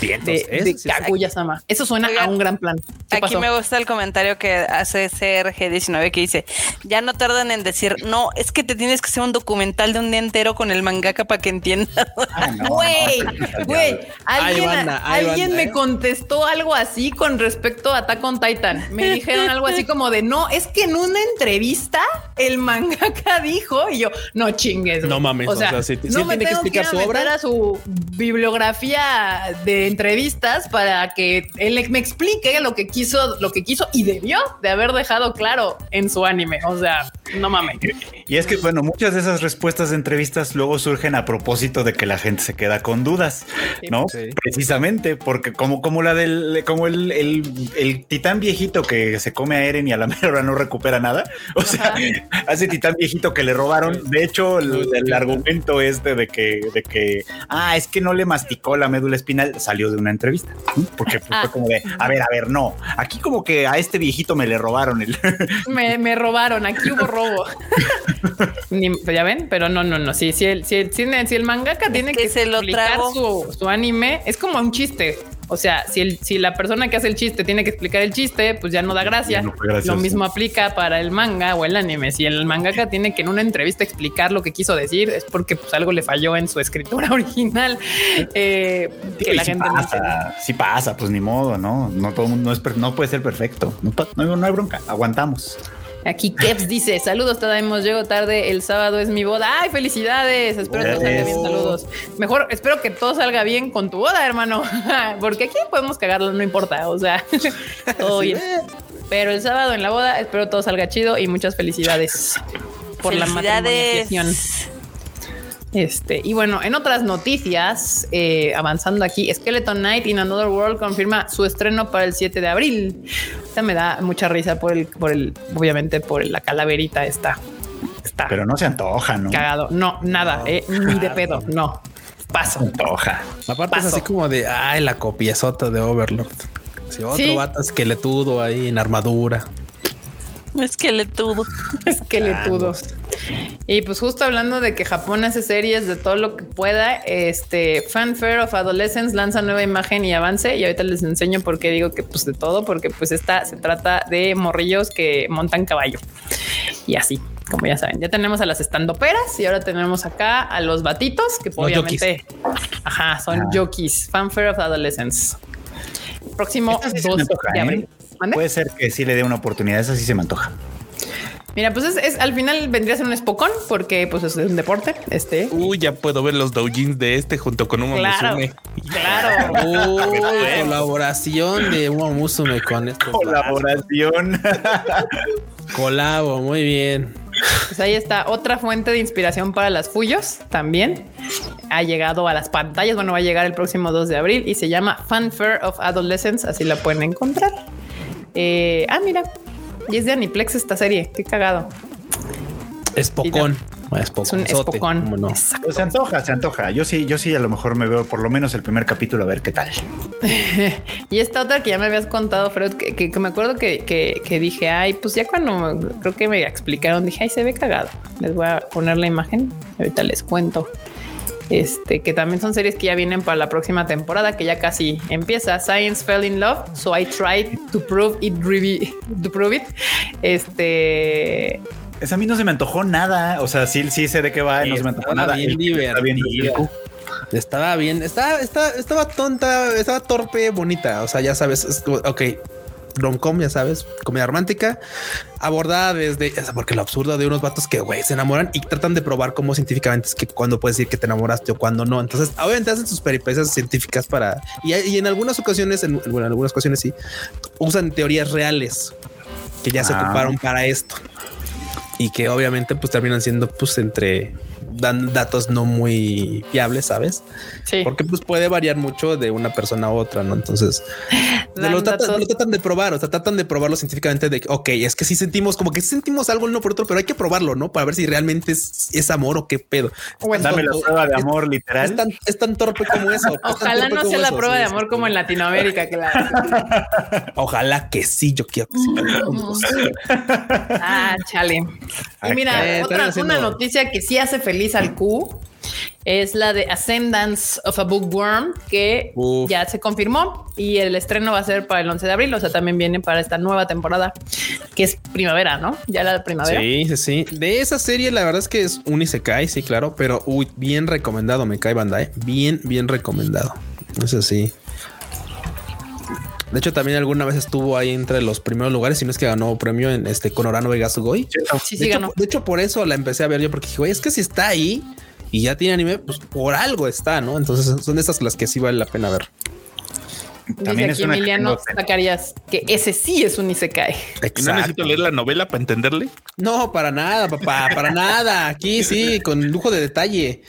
Bien, de, de. Kaguya Sama. Eso suena Oigan, a un gran plan. ¿Qué Aquí pasó? me gusta el comentario que hace CRG19 que dice, ya no tardan en decir, no, es que te tienes que hacer un documental de un día entero con el mangaka para que entiendas. Ah, Güey, güey, alguien, banda, hay alguien banda, me ¿eh? contestó algo así con respecto a Attack on Titan. Me dijeron algo así como de no, es que en una entrevista el mangaka dijo y yo no chingues. güey". No mames, o sea, o sea, si- si no él me tiene que explicar ir a su obra. a su bibliografía de entrevistas para que él me explique lo que quiso, lo que quiso y debió de haber dejado claro en su anime. O sea, no mames. Y es que, bueno, muchas de esas respuestas de entrevistas luego surgen a propósito de que la gente se queda con dudas, ¿no? Sí. Precisamente, porque como, como la del, como el, el, el titán viejito que se come a Eren y a la mera hora no recupera nada. O sea, a ese titán viejito que le robaron. De hecho, el, el argumento este de que, de que, ah, es que no le masticó la médula espinal, salió de una entrevista, porque pues, Ah. fue como de, a ver, a ver, no, aquí como que a este viejito me le robaron el... Me, me robaron, aquí hubo robo. Ni- pues ya ven, pero no, no, no. Si el, si el, si el, si el mangaka tiene que que, se lo explicar su, su anime, es como un chiste. O sea, si, el, si la persona que hace el chiste tiene que explicar el chiste, pues ya no da gracia. No. Lo mismo aplica para el manga o el anime. Si el mangaka tiene que en una entrevista explicar lo que quiso decir, es porque pues, algo le falló en su escritura original. eh, que la sí gente no pasa, sí pasa, pues ni modo, ¿no? No todo el mundo no, es no puede ser perfecto. No, no no hay bronca, aguantamos. Aquí Kevs dice, saludos, Tadaimos, llego tarde, el sábado es mi boda. ¡Ay, felicidades! Espero todo salga bien, saludos. Mejor, espero que todo salga bien con tu boda, hermano, porque aquí podemos cagarlo, no importa, o sea, todo bien. Pero el sábado en la boda, espero todo salga chido y muchas felicidades por la matrimonialización. Este, y bueno, en otras noticias, eh, avanzando aquí, Skeleton Knight in Another World confirma su estreno para el 7 de abril. Esta me da mucha risa por el, por el, obviamente por la calaverita esta. Está Pero no se antoja, ¿no? cagado. No, nada, eh, ni de pedo, no. Paso. Se antoja. Aparte es así como de, ay, la copiazota de Overlord. Si otro Sí. vato esqueletudo ahí en armadura. Esqueletudo. Esqueletudo. Y pues justo hablando de que Japón hace series de todo lo que pueda, este Fanfare of Adolescence lanza nueva imagen y avance y ahorita les enseño por qué digo que pues de todo, porque pues esta se trata de morrillos que montan caballo y así. Como ya saben, ya tenemos a las estandoperas y ahora tenemos acá a los batitos que obviamente, ajá, son Ah. Fanfare of Adolescence. Próximo Esta sí se 2 me antoja, de ¿eh? Puede ser que sí le dé una oportunidad, esa sí se me antoja. Mira, pues es, es- al final vendría a ser un espocón porque pues es un deporte. Este, Uy, ya puedo ver los doujins de este junto con un Claro. Musume. claro. Uy, colaboración de Uma Musume con esto. Colaboración. Colabo, muy bien. Pues ahí está otra fuente de inspiración para las Fuyos también. Ha llegado a las pantallas. Bueno, va a llegar el próximo 2 de abril y se llama Fanfare of Adolescence. Así la pueden encontrar. Eh, ah, mira. Y es de Aniplex esta serie. Qué cagado. Espocón. Es un espocón. Pues se antoja, se antoja. Yo sí, yo sí a lo mejor me veo por lo menos el primer capítulo a ver qué tal. Y esta otra que ya me habías contado, Fred, que, que- que me acuerdo que, que- que dije, ay, pues ya cuando creo que me explicaron, dije, ay, se ve cagado. Les voy a poner la imagen. Ahorita les cuento. Este, que también son series que ya vienen para la próxima temporada, que ya casi empieza. Science fell in love, so I tried to prove it, revi- to prove it. Este, Esa a mí no se me antojó nada. O sea, sí, sí sé de qué va, no se me antojó nada. bien está bien. Estaba bien, estaba, estaba, estaba tonta, estaba torpe, bonita. O sea, ya sabes, es ok, romcom, ya sabes, comedia romántica, abordada desde, porque lo absurdo de unos vatos que, güey, se enamoran y tratan de probar cómo científicamente es que cuando puedes decir que te enamoraste o cuando no. Entonces, obviamente hacen sus peripecias científicas para, y, y en algunas ocasiones, en, bueno, en algunas ocasiones sí, usan teorías reales que ya se Ah. ocuparon para esto y que obviamente pues terminan siendo pues entre dan datos no muy fiables, ¿sabes? sí. Porque pues puede variar mucho de una persona a otra, ¿no? Entonces lo, tratan, lo tratan de probar, o sea, tratan de probarlo científicamente de, que, ok, es que sí sentimos como que sí sentimos algo uno por otro, pero hay que probarlo, ¿no? Para ver si realmente es, es amor o qué pedo. Es Dame la prueba de amor Es literal. tan, es tan torpe como eso. es Ojalá no sea la eso, prueba sí, de amor como en Latinoamérica, la Ojalá que sí, yo quiero que sí. Ah, chale. Y mira, eh, otra una noticia que sí hace feliz al Q es la de Ascendance of a Bookworm, que Uf. ya se confirmó y el estreno va a ser para el 11 de abril, o sea, también viene para esta nueva temporada, que es primavera, ¿no? Ya la primavera. Sí, sí, sí. De esa serie, la verdad es que es un Isekai, sí, claro, pero uy, bien recomendado, me cae Bandai. Bien, bien recomendado. Eso sí. De hecho, también alguna vez estuvo ahí entre los primeros lugares, si no es que ganó premio en este con Orano Vegas Goy. Sí, de, sí, hecho, de hecho, por eso la empecé a ver yo, porque dije, güey, es que si está ahí y ya tiene anime, pues por algo está, ¿no? Entonces son de esas las que sí vale la pena ver. También Dice es aquí Emiliano Zacarías que ese sí es un Isekai. ¿Y no necesito leer la novela para entenderle? No, para nada, papá, para nada. Aquí sí, con lujo de detalle.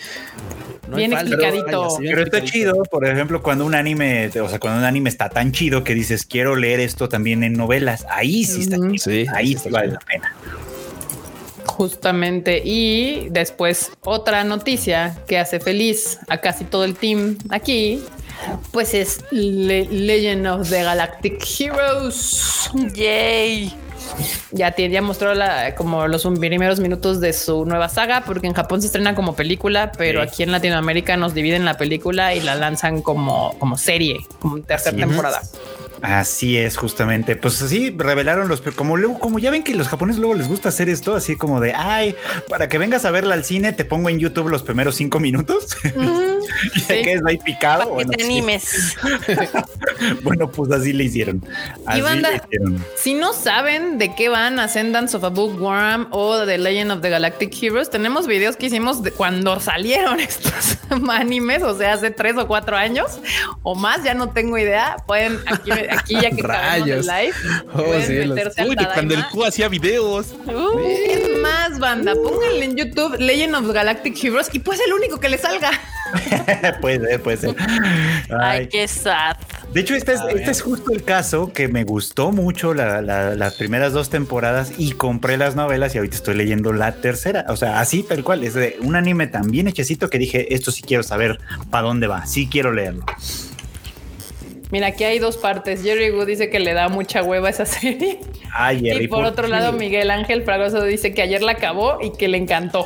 No Bien falta. explicadito. Sí, bien Pero está chido, por ejemplo, cuando un anime, o sea, cuando un anime está tan chido que dices, quiero leer esto también en novelas, ahí sí está chido. Sí, ahí sí vale la pena. Justamente. Y después otra noticia que hace feliz a casi todo el team aquí pues es Le- Legend of the Galactic Heroes. Yay. Ya, tiene- ya mostró la, como los primeros minutos de su nueva saga, porque en Japón se estrena como película, pero Sí. aquí en Latinoamérica nos dividen la película y la lanzan como, como serie, como tercera temporada. Así es, justamente. Pues así revelaron los, como luego, como ya ven que los japoneses luego les gusta hacer esto, así como de, ay, para que vengas a verla al cine, te pongo en YouTube los primeros cinco minutos. y Sí. te quedas ahí picado. Para que Bueno, te sí. animes. Bueno, pues así le hicieron. Así banda- le hicieron. Si no saben de qué van Ascendance of a Bookworm o The Legend of the Galactic Heroes, tenemos videos que hicimos de cuando salieron estos animes, o sea, hace tres o cuatro años o más, ya no tengo idea. Pueden aquí, aquí ya que Rayos. live, Oh, pueden meterse Uy, cuando el. Q hacía videos. Uh, es más, banda, pónganle en YouTube Legend of Galactic Heroes y pues el único que le salga. puede ser, puede ser. Ay, Ay. qué sad. De hecho, este es, este es justo el caso que me gustó mucho la- la- las primeras dos temporadas y compré las novelas y ahorita estoy leyendo la tercera. O sea, así tal cual. Es de un anime tan bien hechecito que dije, esto sí quiero saber para dónde va. Sí quiero leerlo. Mira, aquí hay dos partes. Jerry Wood dice que le da mucha hueva esa serie. Ay, Jerry, Y por otro lado, Miguel Ángel Fragoso dice que ayer la acabó y que le encantó.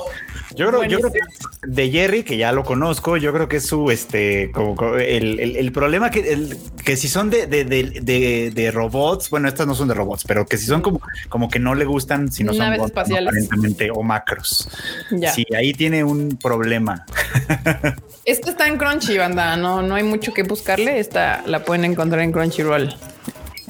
Yo creo, yo creo que de Jerry, que ya lo conozco, yo creo que es su, este, como, como el, el- el problema que, el, que si son de, de, de, de- robots, bueno, estas no son de robots, pero que si son como, como que no le gustan, si no son robots, espaciales. aparentemente, o macros. Ya. Sí, ahí tiene un problema. Esta está en Crunchy, banda. No, no hay mucho que buscarle. Esta la pueden encontrar en Crunchyroll.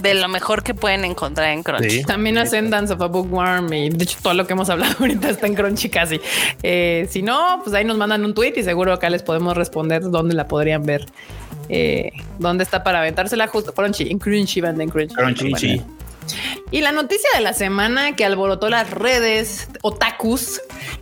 De lo mejor que pueden encontrar en Crunchy. Sí. También Ascendance of a Bookworm y de hecho todo lo que hemos hablado ahorita está en Crunchy casi. Eh, si no, pues ahí nos mandan un tweet y seguro acá les podemos responder dónde la podrían ver. Eh, dónde está para aventársela justo Crunchy, en Crunchy, banda en Crunchy. Crunchy. Y la noticia de la semana que alborotó las redes otakus,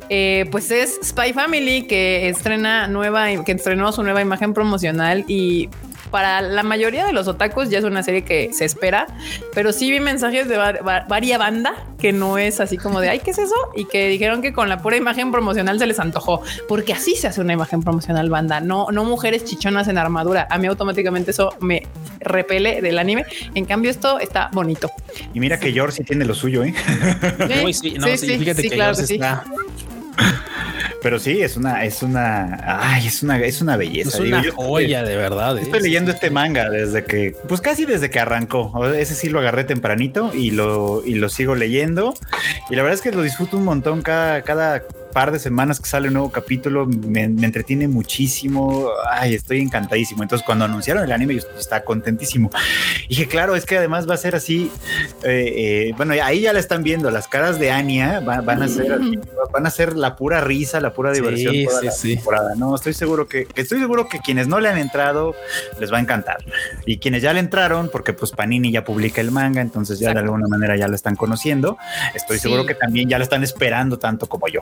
eh, pues es Spy Family que estrena nueva, que estrenó su nueva imagen promocional y para la mayoría de los otakus ya es una serie que se espera, pero sí vi mensajes de var- var- varia banda que no es así como de ay, ¿qué es eso? Y que dijeron que con la pura imagen promocional se les antojó, porque así se hace una imagen promocional banda, no, no mujeres chichonas en armadura. A mí automáticamente eso me repele del anime. En cambio, esto está bonito. Y mira que George sí tiene lo suyo, ¿eh? Uy, sí, no, sí, fíjate que claro George que sí. está- Pero sí, es una, es una, ay, es una, es una belleza. es Digo, una yo- joya de verdad. ¿eh? Estoy leyendo este manga desde que, pues casi desde que arrancó. Ese sí lo agarré tempranito y lo, y lo sigo leyendo. Y la verdad es que lo disfruto un montón cada, cada par de semanas que sale un nuevo capítulo. Me, me entretiene muchísimo. Ay, estoy encantadísimo. Entonces, cuando anunciaron el anime, yo estaba contentísimo. Y dije, claro, es que además va a ser así. eh, eh, bueno, ahí ya la están viendo. Las caras de Anya van, van a ser así, van a ser la pura risa, la pura Sí, diversión. toda sí, la sí. temporada. No, estoy seguro que, estoy seguro que quienes no le han entrado les va a encantar. Y quienes ya le entraron, porque pues Panini ya publica el manga, entonces ya de alguna manera ya lo están conociendo. Estoy Sí. seguro que también ya lo están esperando tanto como yo.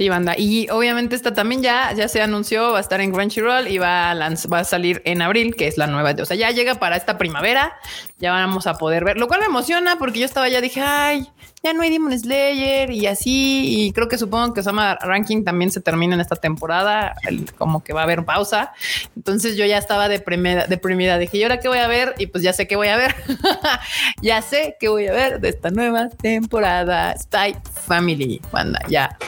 Sí, banda. Y obviamente esta también ya, ya se anunció, va a estar en Crunchyroll y va a, salir en abril, que es la nueva. O sea, ya llega para esta primavera, ya vamos a poder ver, lo cual me emociona porque yo estaba ya dije, ay, ya no hay Demon Slayer y así. Y creo que supongo que Sama Ranking también se termina en esta temporada, como que va a haber pausa. Entonces yo ya estaba deprimida, deprimida. Dije, ¿y ahora qué voy a ver? Y pues ya sé qué voy a ver. ya sé qué voy a ver de esta nueva temporada. Spy Family, banda, ya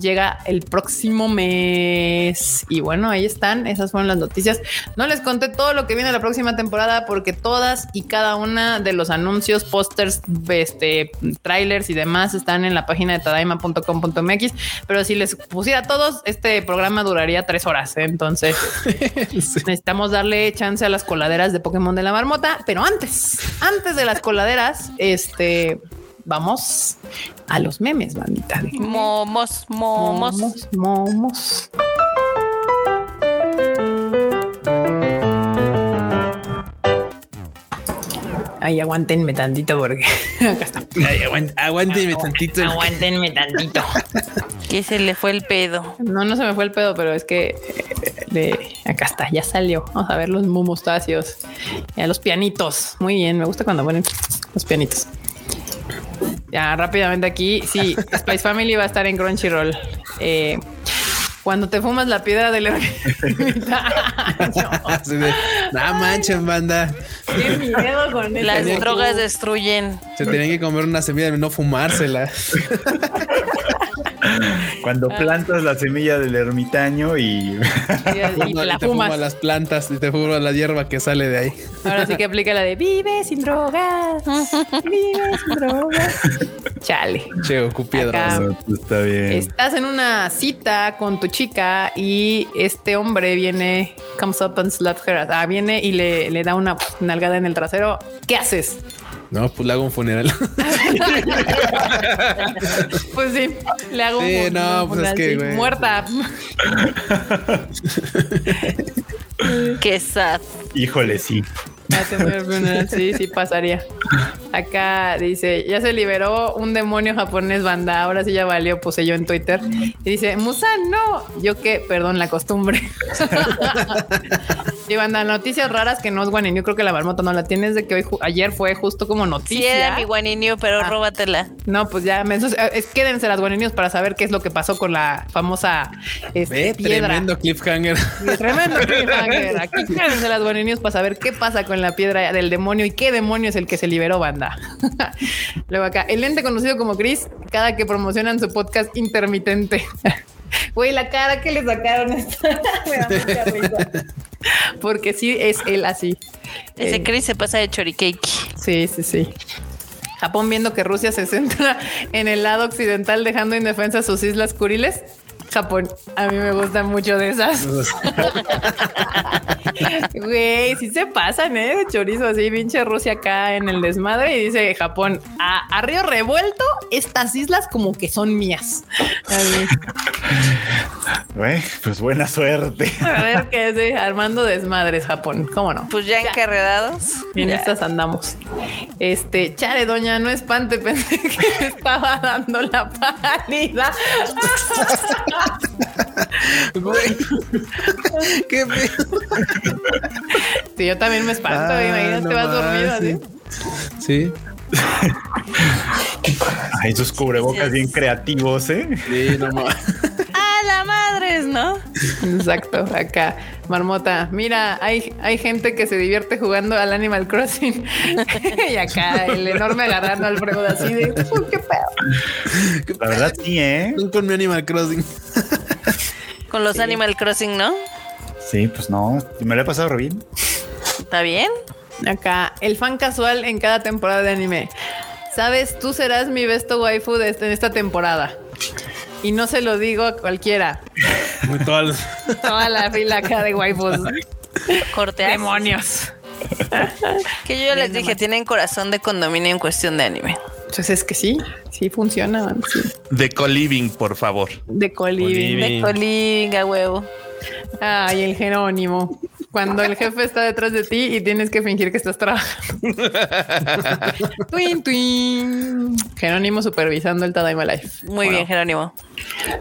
llega el próximo mes. Y bueno, ahí están. Esas fueron las noticias. No les conté todo lo que viene la próxima temporada porque todas y cada una de los anuncios, pósters, este, trailers y demás están en la página de tadaima.com.mx. Pero si les pusiera todos, este programa duraría tres horas. ¿eh? Entonces necesitamos darle chance a las coladeras de Pokémon de la marmota. Pero antes, antes de las coladeras, este... Vamos a los memes, bandita. Déjenme- Momos, momos. Momos, momos. Ay, aguántenme tantito porque acá está. Ay, aguant- aguántenme tantito. Aguántenme tantito. Que se le fue el pedo. No, no se me fue el pedo, pero es que eh, acá está, ya salió. Vamos a ver los momostacios. Ya los pianitos. Muy bien, me gusta cuando ponen los pianitos. Ya rápidamente aquí. Sí, Spice Family va a estar en Crunchyroll. Eh, cuando te fumas la piedra del ermita. Así de, no manchen, banda. Qué miedo con eso. Las drogas destruyen. Se tenían que comer una semilla y no fumársela. Cuando plantas la semilla del ermitaño y Y, y te la te fumas fumas. las plantas y te fumas la hierba que sale de ahí. Ahora sí que aplica la de vive sin drogas. Vive sin drogas. Chale. Che, Acá. drogas. está bien. Estás en una cita con tu chica y este hombre viene, comes up and slaps her. Ah, viene y le, le da una nalgada en el trasero. ¿Qué haces? No, pues le hago un funeral. Pues sí, le hago Sí, un, no, un- pues es así, que, güey. muerta. Qué sad. Híjole, sí. A tener funeral. Sí, sí pasaría. Acá dice, ya se liberó un demonio japonés banda, ahora sí ya valió, puse yo en Twitter. Y dice, Musan, no. Yo qué, perdón, la costumbre. y banda, noticias raras que no es Guanin. Yo creo que la marmota no la tienes de que hoy, ayer fue justo como Sí, noticia. era mi guaninio, pero Ah. róbatela. No, pues ya, me- eh, es- quédense las Guaninios para saber qué es lo que pasó con la famosa este, Ve, piedra. tremendo cliffhanger. Tremendo cliffhanger. Aquí quédense las Guaninios para saber qué pasa con la piedra del demonio y qué demonio es el que se liberó, banda. Luego acá, el ente conocido como Chris, cada que promocionan su podcast intermitente. Güey, la cara que le sacaron está- me da mucha risa. Porque sí es él así. Ese Eh, Chris se pasa de choricake. Sí, sí, sí. Japón viendo que Rusia se centra en el lado occidental dejando indefensas sus islas Kuriles. Japón, a mí me gustan mucho de esas. Güey, sí se pasan, ¿eh? Chorizo así, pinche Rusia acá en el desmadre y dice Japón, a río revuelto, estas islas como que son mías. Güey, pues buena suerte. A ver qué es, armando desmadres Japón, ¿cómo no? Pues ya encarredados. En Ya. estas andamos. Este, chale, doña, no espante, pensé que me estaba dando la pálida. Güey. Qué feo. Sí, yo también me espanto, Ah, imagínate, no vas dormido más, así. Sí. Ay, esos cubrebocas bien creativos, ¿eh? Sí, no mames. ¡A la madres, ¿no? Exacto, acá, marmota. Mira, hay, hay gente que se divierte jugando al Animal Crossing. y acá el enorme agarrando al Freud así de, "Uy, qué pedo. La verdad, sí, ¿eh? Con mi Animal Crossing. Con los Animal Crossing, ¿no? Sí, pues no. Me lo he pasado re bien. ¿Está bien? Acá, el fan casual en cada temporada de anime. Sabes, tú serás mi besto waifu de este- en esta temporada. Y no se lo digo a cualquiera. Toda la fila acá de waifus. Corteas. Demonios. Que yo ya les dije, tienen corazón de condominio en cuestión de anime. Entonces es que sí, sí funciona. sí. De co-living, por favor. De coliving. Coliving. De colinga, huevo. Ay, el Jerónimo. Cuando el jefe está detrás de ti y tienes que fingir que estás trabajando. twin, twin. Jerónimo supervisando el Tadaima Life. Muy Bueno. bien, Jerónimo.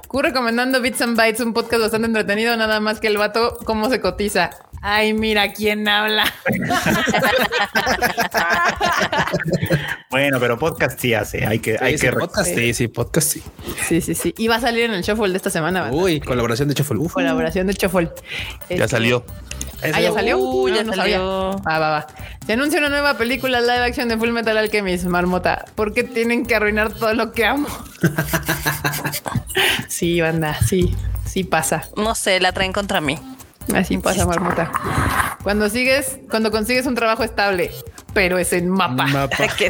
Q recomendando Bits and Bytes, un podcast bastante entretenido, nada más que el vato, cómo se cotiza. Ay, mira quién habla. Bueno, pero podcast sí hace. Hay que, hay Sí, que sí, podcast. Sí, sí, podcast sí. Sí, sí, sí. Y va a salir en el shuffle de esta semana. banda. Uy, colaboración de Shuffle. Uf. Colaboración de shuffle. Ya Este- salió. Ah, ya salió. Uh, No, ya no salió. sabía. Va, va, va. Se anuncia una nueva película live action de Full Metal Alchemist, Marmota. ¿Por qué tienen que arruinar todo lo que amo? sí, banda, sí, sí pasa. No sé, la traen contra mí. Así pasa, Marmota. Cuando sigues, cuando consigues un trabajo estable, pero es en mapa. Mapa. Qué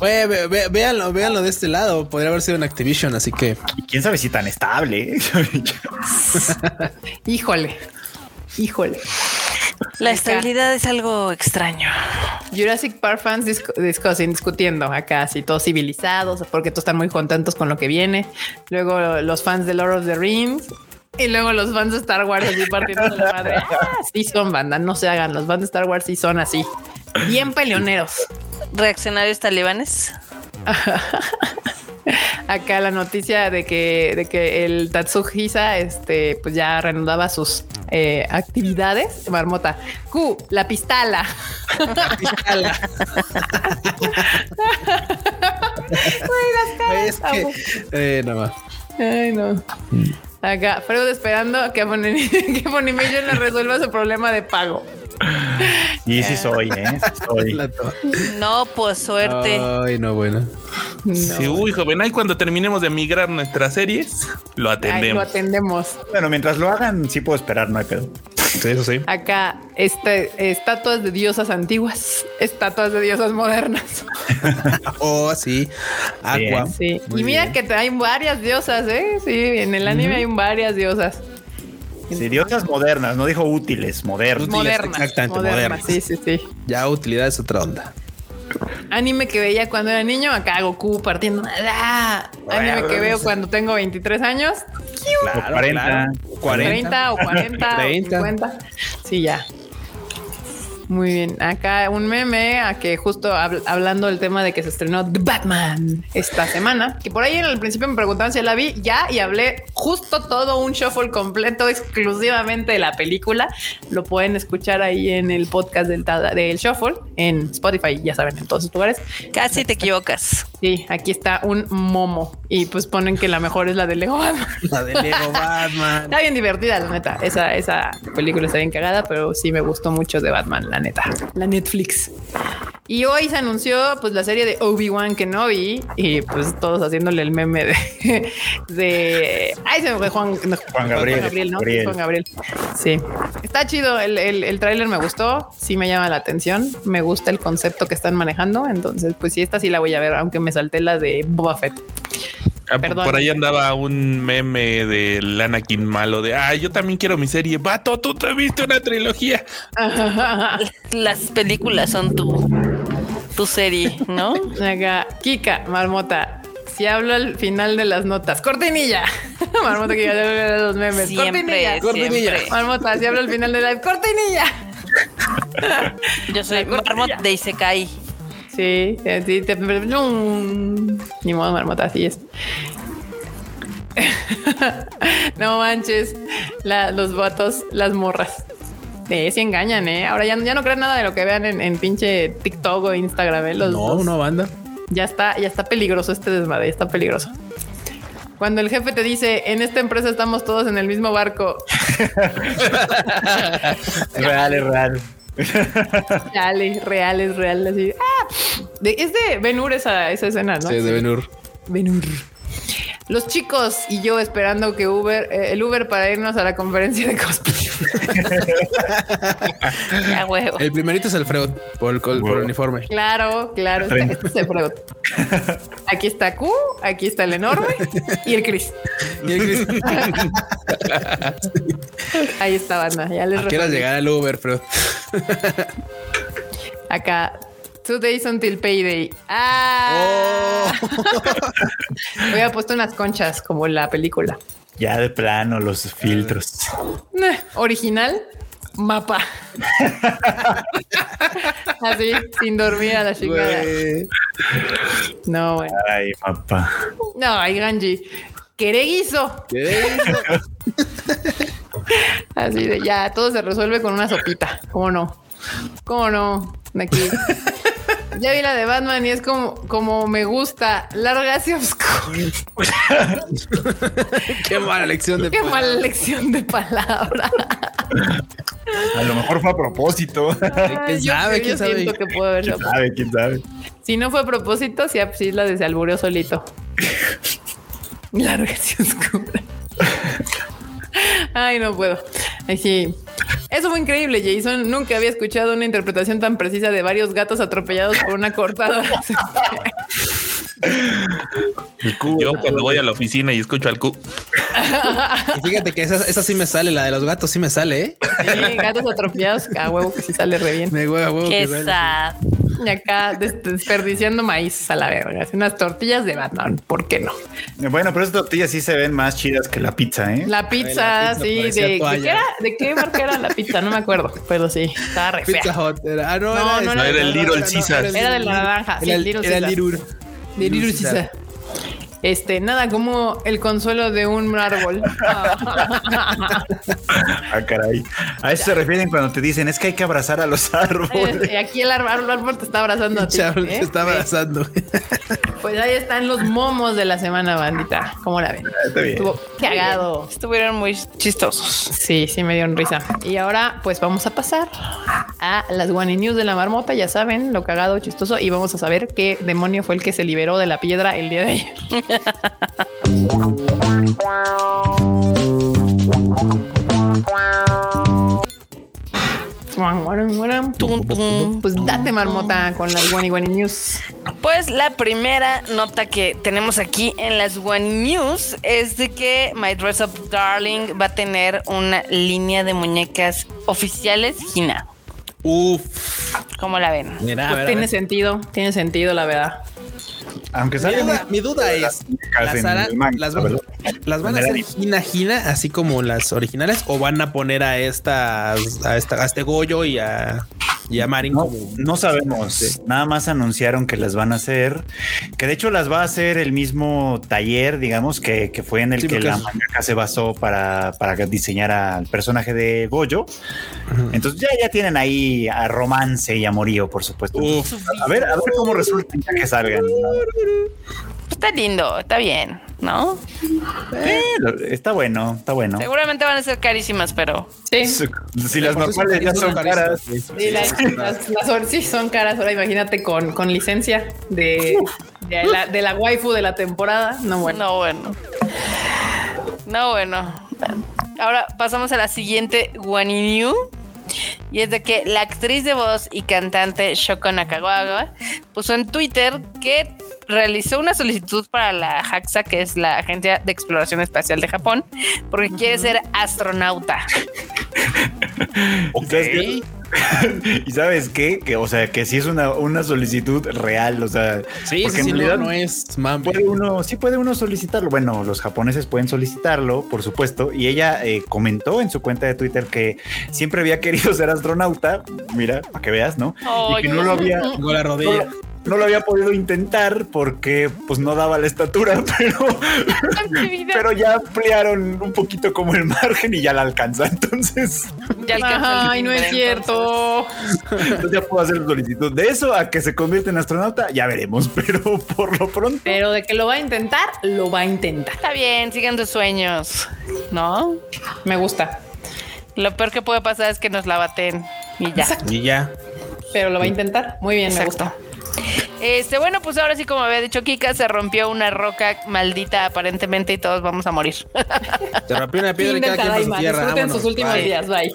Oye, ve- ve- véanlo, véanlo de este lado. Podría haber sido en Activision, así que Y quién sabe si tan estable. ¿eh? híjole, híjole. La estabilidad es algo extraño. Jurassic Park fans discu- discussing, discutiendo acá, así todos civilizados, porque todos están muy contentos con lo que viene. Luego los fans de Lord of the Rings. Y luego los fans de Star Wars así partiendo de la madre. Ah, sí son banda, no se hagan. Los fans de Star Wars sí son así. Bien peleoneros. Reaccionarios talibanes. Acá la noticia de que, de que el Tatsuhisa este, pues ya reanudaba sus eh, actividades. Marmota. Q, la pistola. es que eh, nada más. Ay, no. Acá, Freud esperando que, Funimation, le resuelva su problema de pago. Y sí soy, ¿eh? Sí soy. No, pues suerte. Ay, no, bueno. Sí, uy, joven, ahí cuando terminemos de migrar nuestras series, lo Ahí lo atendemos. atendemos. Bueno, mientras lo hagan, sí puedo esperar, no hay pedo. Sí, eso sí. Acá, este, estatuas de diosas antiguas, estatuas de diosas modernas. Oh, sí. Aqua. Sí. Y mira bien. que hay varias diosas, ¿eh? Sí, en el anime hay varias diosas. Sí, diosas modernas, no dijo útiles, modernas. Modernas. exactamente, modernas. modernas. Sí, sí, sí. Ya utilidad es otra onda. Anime que veía cuando era niño, acá Goku partiendo. ¡Ah! Anime que veo cuando tengo 23 años, Claro, 40. 30 o 40 o 30. 50. Sí, ya. Muy bien. Acá un meme a que justo hab- hablando del tema de que se estrenó The Batman esta semana, que por ahí en el principio me preguntaban si la vi ya y hablé justo todo un shuffle completo exclusivamente de la película. Lo pueden escuchar ahí en el podcast del, Tada- del shuffle en Spotify, ya saben, en todos sus lugares. Casi te equivocas. Sí, aquí está un momo y pues ponen que la mejor es la de Lego Batman. La de Lego Batman. Está bien divertida, la neta. Esa, esa película está bien cagada, pero sí me gustó mucho de Batman, la neta. La Netflix. Y hoy se anunció pues la serie de Obi-Wan Kenobi y pues todos haciéndole el meme de... de ay, se me fue Juan, no, Juan Gabriel, ¿no? Gabriel. Juan Gabriel. Sí. Está chido. El, el, el tráiler me gustó. Sí me llama la atención. Me gusta el concepto que están manejando. Entonces, pues sí, esta sí la voy a ver, aunque me salté la de Boba Fett. Ah, Perdón. Por ahí andaba un meme del Anakin malo de, ah, yo también quiero mi serie. Vato, tú te viste una trilogía. Las películas son tu, tu serie, ¿no? Acá, Kika, Marmota. Si hablo al final de las notas, cortinilla. Marmota que ya de los memes. Siempre, cortinilla. siempre. Marmota, si hablo al final de la cortinilla. Yo soy Marmot de Isekai. Sí, sí, te. Ni modo, Marmota, así es. no manches, la- los vatos, las morras. Eh, sí engañan, ¿eh? Ahora ya, ya no crean nada de lo que vean en, en pinche TikTok o Instagram, ¿eh? Los, No, los- no, banda. Ya está, ya está peligroso este desmadre, ya está peligroso. Cuando el jefe te dice, en esta empresa estamos todos en el mismo barco, Es real, es real. dale, real, es real, así. ¡ah! De- es de Ben Hur esa, esa escena, ¿no? Sí, de Benur. Ben Hur. Los chicos y yo esperando que Uber, eh, el Uber para irnos a la conferencia de cosplay. Ya huevo. El primerito es el Freud por el, col- por el Huevo. uniforme. Claro, claro. Este, este es el Freud. Aquí está Q, aquí está el enorme y el Chris. Y el Chris, Ahí está, banda. Ya les ¿A qué hora resolví. llegar al Uber, Freud? Acá. Two days until payday. Ah. Hubiera puesto unas conchas como en la película. Ya de plano, los filtros. Eh, Original, mapa. Así, sin dormir a la chingada. No, bueno. Ay, papá. No, hay Ganji. Quereguizo. ¿Qué hizo? Así de ya, todo se resuelve con una sopita. ¿Cómo no? ¿Cómo no? De aquí. Ya vi la de Batman y es como, como me gusta, largas y oscuras. Qué mala lección de Qué mala lección de palabra. A lo mejor fue a propósito. ¿Quién sabe? yo ¿Quién sabe? que. ¿Quién sabe? ¿Quién sabe? Si no fue a propósito, sí, sí la desalbureó solito. Largas y oscuras. Ay, no puedo. Ay, sí. Eso fue increíble, Jason. Nunca había escuchado una interpretación tan precisa de varios gatos atropellados por una cortada. Yo cuando voy a la oficina y escucho al Q. Y fíjate que esa, esa sí me sale, la de los gatos sí me sale, ¿eh? Sí, gatos atropellados, a huevo que sí sale re bien. Me huevo, huevo Qué que sale. Y acá des- desperdiciando maíz a la verga. Unas tortillas de Batman, ¿por qué no? Bueno, pero esas tortillas sí se ven más chidas que la pizza, ¿eh? La pizza, la pizza sí, de, ¿de qué era? ¿De qué marca era la pizza? No me acuerdo, pero sí, estaba re fea. Pizza. Era, ah, no, No, era, no No, era el Little no, Caesar. Era de la naranja, sí, Era el el Little era el Caesar. Little. De Little Caesar. Este, nada como el consuelo de un árbol. Ah, caray. A eso se refieren cuando te dicen es que hay que abrazar a los árboles. Y aquí el árbol, el árbol te está abrazando a ti. ¿eh? se está abrazando. Pues ahí están los momos de la semana, bandita. ¿Cómo la ven? Está bien. Estuvo cagado. Estuvieron muy chistosos. Sí, sí me dieron risa. Y ahora, pues vamos a pasar a las One News de la marmota. Ya saben, lo cagado, chistoso. Y vamos a saber qué demonio fue el que se liberó de la piedra el día de ayer. Pues date marmota con las One One News. Pues la primera nota que tenemos aquí en las One News es de que My Dress Up Darling va a tener una línea de muñecas oficiales Gina. Uf, ¿Cómo la ven? mira, Pues ver, tiene sentido, tiene sentido, la verdad. Aunque Mi duda, mi duda es, ¿las, en harán- el manga, las van, ¿verdad? las van a hacer gina gina así como las originales o van a poner a estas a, esta, a este Goyo y a, y a Marin No, como no sabemos. Nada más anunciaron que las van a hacer. Que de hecho las va a hacer el mismo taller, digamos, que, que fue en el Sí, que la es- mangaka se basó para, para diseñar al personaje de Goyo. Entonces ya, ya tienen ahí a romance y amorío, por supuesto. Uf. A ver, a ver cómo resulta ya que salgan. Está lindo, está bien, ¿no? Eh, está bueno, está bueno. Seguramente van a ser carísimas, pero Sí. Si las normales ya son caras. Sí, las, las- las sí son caras. Ahora imagínate con, con licencia de, de, la, de la waifu de la temporada. No, bueno. no bueno. No bueno. Ahora pasamos a la siguiente One New. Y es de que la actriz de voz y cantante Shoko Nakagawa puso en Twitter que realizó una solicitud para la JAXA, que es la Agencia de Exploración Espacial de Japón, porque quiere ser astronauta. ¿Y sabes qué? ¿Y sabes qué? Que, o sea, que sí es una, una solicitud real, o sea, Sí, porque sí, en sí, no, realidad no es mami. puede uno, sí puede uno solicitarlo. Bueno, los japoneses pueden solicitarlo, por supuesto. Y ella eh, comentó en su cuenta de Twitter que siempre había querido ser astronauta. Mira, para que veas, ¿no? y que no lo había, Tengo la rodilla. no, no lo había podido intentar porque pues no daba la estatura, pero, pero ya ampliaron un poquito como el margen y ya la alcanza. Entonces, Ya alcanzó el Ay, no es cierto. entonces ya puedo hacer solicitud de eso a que se convierta en astronauta. Ya veremos, pero por lo pronto. Pero de que lo va a intentar, lo va a intentar. Está bien, sigan tus sueños, ¿no? Me gusta. Lo peor que puede pasar es que nos la baten y ya. Y ya. Pero lo va a intentar. Muy bien, me gusta. Este, bueno, pues ahora sí, como había dicho Kika, se rompió una roca maldita aparentemente y todos vamos a morir. Se rompió una piedra y cada quien su tierra. Disfruten Vámonos. sus últimos Bye. días. Bye.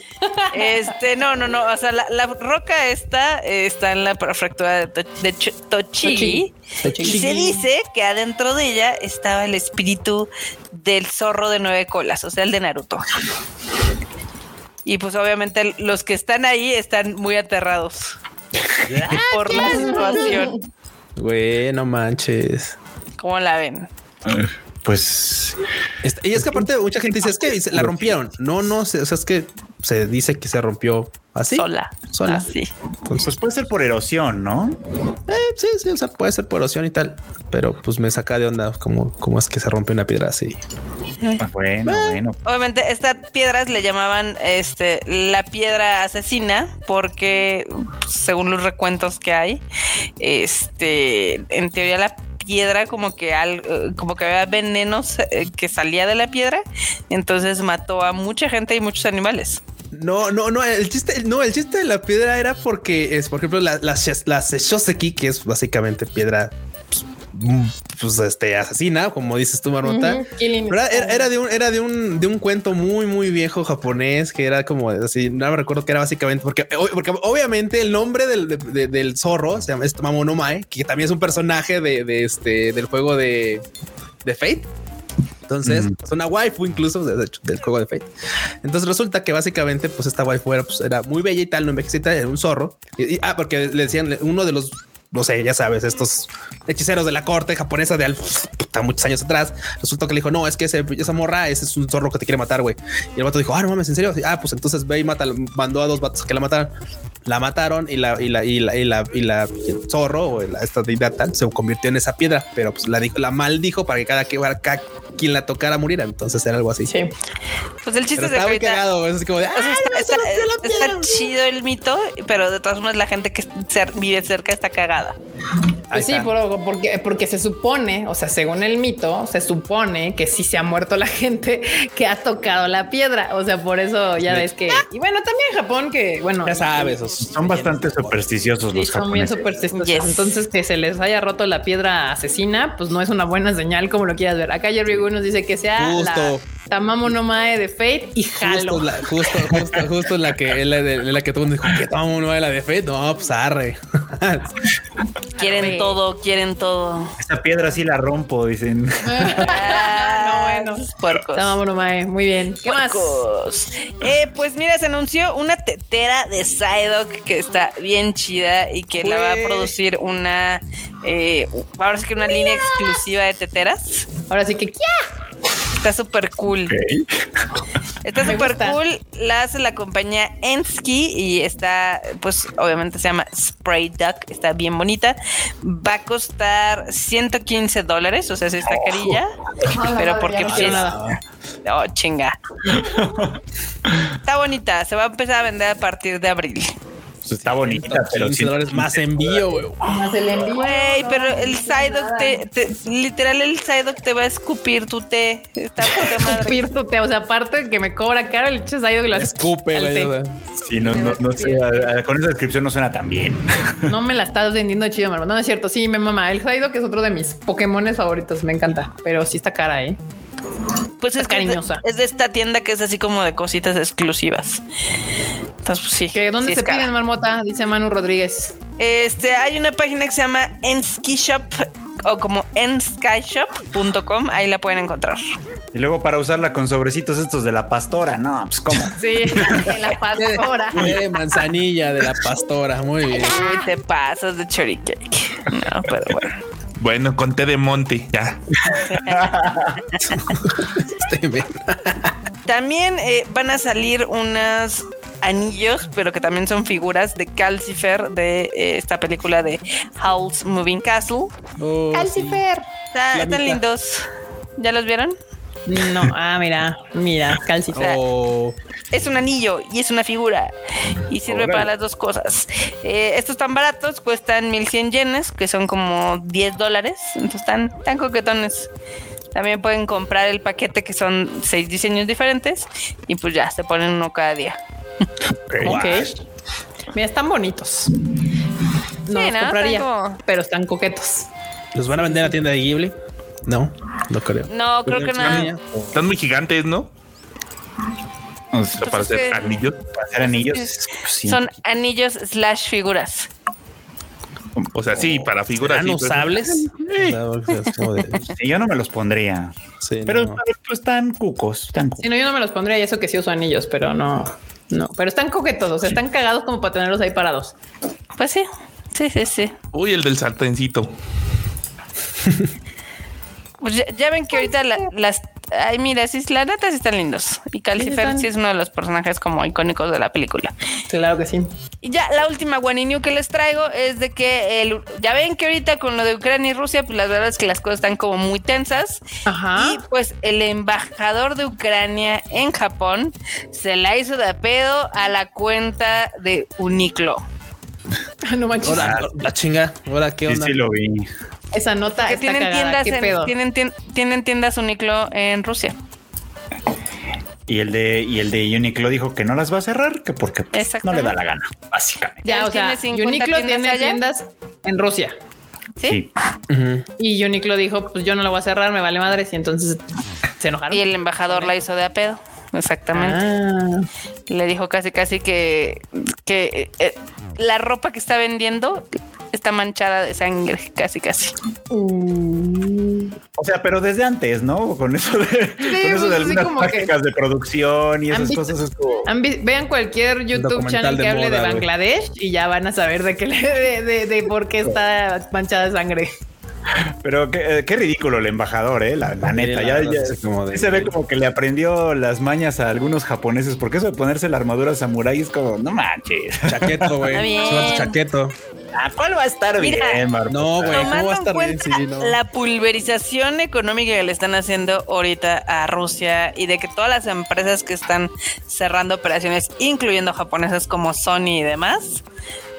Este, no, no, no. O sea, la, la roca esta eh, está en la prefectura de, To- de Ch- Tochigi. Y se dice que adentro de ella estaba el espíritu del zorro de nueve colas, o sea, el de Naruto. Y pues obviamente los que están ahí están muy aterrados por la situación. Güey, no manches. ¿Cómo la ven? Pues Y es que aparte mucha gente dice, es que se- la rompieron. No, no, se- o sea, es que se dice que se rompió así. Sola. Sola. Así. Pues puede ser por erosión, ¿no? Eh, sí, sí, o sea, puede ser por erosión y tal, pero pues me saca de onda cómo, cómo es que se rompe una piedra así. Ah, Bueno, bueno. Obviamente, estas piedras le llamaban este la piedra asesina, porque según los recuentos que hay, este en teoría la piedra como que al, eh, como que había venenos eh, que salía de la piedra, entonces mató a mucha gente y muchos animales. No, no, no, el chiste, no, el chiste de la piedra era porque es, por ejemplo, la, la, Seshoseki, que es básicamente piedra, pues, pues, este, asesina, como dices tú, Marmota. Era, era de un, era de un, de un cuento muy, muy viejo japonés que era como así. No me recuerdo que era básicamente porque, porque obviamente el nombre del, de- de- del zorro se llama es Mamonomae, que también es un personaje de, de este del juego de, de Fate. Entonces, Ujú. es una waifu incluso de, hecho, del juego de Fate. Entonces resulta que básicamente, pues esta waifu era, pues, era muy bella y tal, no envejecita, era un zorro. Y, y- ah, porque le decían uno de los, no sé, ya sabes, estos hechiceros de la corte japonesa de al- puta, muchos años atrás. Resultó que le dijo, no, es que ese- esa morra, ese es un zorro que te quiere matar, güey. Y el vato dijo, ah, no mames, en serio. Ah, pues entonces ve y mata, mandó a dos vatos a que la mataran. la mataron y la, y la, y la, y la, y la zorro o la, esta deidad tal se convirtió en esa piedra, pero pues la dijo, la maldijo para que cada, que cada quien la tocara muriera. Entonces era algo así. Sí. Pues el chiste Pero es de que está muy cagado. Es como de, o sea, "Ah, está, no, se rompió la está piedra". chido el mito, pero de todas formas la gente que cer- vive cerca está cagada. Pues sí, porque, porque se supone, o sea, según el mito, se supone que sí se ha muerto la gente que ha tocado la piedra. O sea, por eso ya ves que. Y bueno, también en Japón, que bueno, Ya sabes, Son bastante supersticiosos Sí, los son bien japoneses. supersticiosos. Yes. Entonces, que se les haya roto la piedra asesina, pues no es una buena señal, como lo quieras ver. Acá Jerry Nos dice que sea Justo. la Tamamo no Mae de Fate y Halo. Justo, la, justo, justo, justo la que es la, de, la que todo el mundo dijo que toma uno de la de fe. No, pues arre. Quieren Arre. todo, quieren todo. Esta piedra sí la rompo, dicen. Ah, no, bueno. Puercos. Tamamo no Mae, muy bien. ¿Qué más? Eh, pues mira, se anunció una tetera de Psyduck que está bien chida y que la va a producir una, eh, ahora sí que una línea exclusiva de teteras. Ahora sí que ¡ya! Está súper cool. Está súper cool. La hace la compañía Ensky y está, pues obviamente se llama Spray Duck. Está bien bonita. Va a costar 115 dólares, o sea, sí está carilla. pero porque no pues, nada. Oh, chinga. Está bonita. Se va a empezar a vender a partir de abril. Pues está bonita, pero 15 sí. dólares más envío, güey. Más el envío. Güey, pero el Psyduck te, te- literal el Psyduck te va a escupir tu té. Está madre. Escupir tu té, o sea, aparte de que me cobra caro el hecho que lo Escupe, güey. Sí, no, no, no sé. a- a- Con esa descripción no suena tan bien. No me la estás vendiendo chido, hermano. No es cierto. Sí, me mama. El Psyduck que es otro de mis Pokémones favoritos. Me encanta, pero sí está cara, eh. Pues es de- cariñosa. Es de esta tienda que es así como de cositas exclusivas. Entonces, pues sí. ¿Que ¿Dónde sí se cara. piden, Marmota? Dice Manu Rodríguez. Este, hay una página que se llama Enskishop o como enskyshop.com. Ahí la pueden encontrar. Y luego para usarla con sobrecitos estos de la pastora, no, pues cómo. Sí, en la pastora. De manzanilla de la pastora. Muy bien. Uy, te pasas de cherry cake. No, pero bueno. Bueno, con té de monte, ya. También eh, van a salir unos anillos, pero que también son figuras de Calcifer de eh, esta película de Howl's Moving Castle. Oh, Calcifer. Está- están lindos. ¿Ya los vieron? No, ah, mira, mira, Calcifer. Oh, Es un anillo y es una figura y sirve para las dos cosas. Eh, estos están baratos, cuestan 1100 yenes, que son como 10 dólares. Entonces están tan coquetones. También pueden comprar el paquete que son seis diseños diferentes y pues ya se ponen uno cada día. Ok. Mira, están bonitos. No Sí, los ¿no? compraría, Están como- pero están coquetos. ¿Los van a vender en la tienda de Ghibli? No, no creo. No, creo que no. Están muy gigantes, ¿no? O sea, Para Pues es hacer anillos. para hacer anillos. pues sí. Son anillos slash figuras. O sea, sí, para figuras. ¿Serán sí, usables? Sí, yo no me los pondría. sí, Pero no. pues, están cucos, están cucos. Si no, yo no me los pondría y eso que sí uso anillos, pero no, no. Pero están coquetos, o sea, están cagados como para tenerlos ahí parados. Pues sí, sí, sí, sí. Uy, el del sartencito. Pues ya, ya ven que ahorita la- las... Ay, mira, sí, la neta sí están lindos. Y Calcifer sí es uno de los personajes como icónicos de la película. Claro que sí. Y ya la última guaninio que les traigo es de que el, ya ven que ahorita con lo de Ucrania y Rusia, pues la verdad es que las cosas están como muy tensas. Ajá. Y pues el embajador de Ucrania en Japón se la hizo de pedo a la cuenta de Uniclo. no manches. Ahora, la chinga. Ahora, ¿qué Sí, onda? sí lo vi. Esa nota Que tienen cagada. tiendas, ¿Qué en- pedo? tienen, tien- tienen tiendas Uniclo en Rusia. Y el de y el de Uniqlo dijo que no las va a cerrar, que porque pues, no le da la gana, básicamente. Ya, o sea, tiene 50 Uniqlo tiene allá. tiendas en Rusia. ¿Sí? Sí. Y Uniqlo dijo, pues yo no la voy a cerrar, me vale madres. Y entonces se enojaron. Y el embajador la hizo de a pedo. Exactamente. Ah, Le dijo casi casi que, que eh, la ropa que está vendiendo está manchada de sangre, casi casi. O sea, pero desde antes, ¿no? Con eso de, con eso pues, de algunas prácticas de producción y ¿Han esas visto? cosas es como. vean cualquier YouTube channel que hable de moda. Bangladesh y ya van a saber de, qué le- de, de- de por qué está manchada de sangre. Pero qué, qué ridículo el embajador, eh, la, la neta. la Ya, como de- se ve como que le aprendió las mañas a algunos japoneses, porque eso de ponerse la armadura samurái es como, no manches. Chaqueto, güey. Chaqueto. ¿A cuál va a estar Mira, bien, Marco? No, güey. ¿cómo va a estar bien? Sí, no. la pulverización económica que le están haciendo ahorita a Rusia y de que todas las empresas que están cerrando operaciones, incluyendo japonesas como Sony y demás.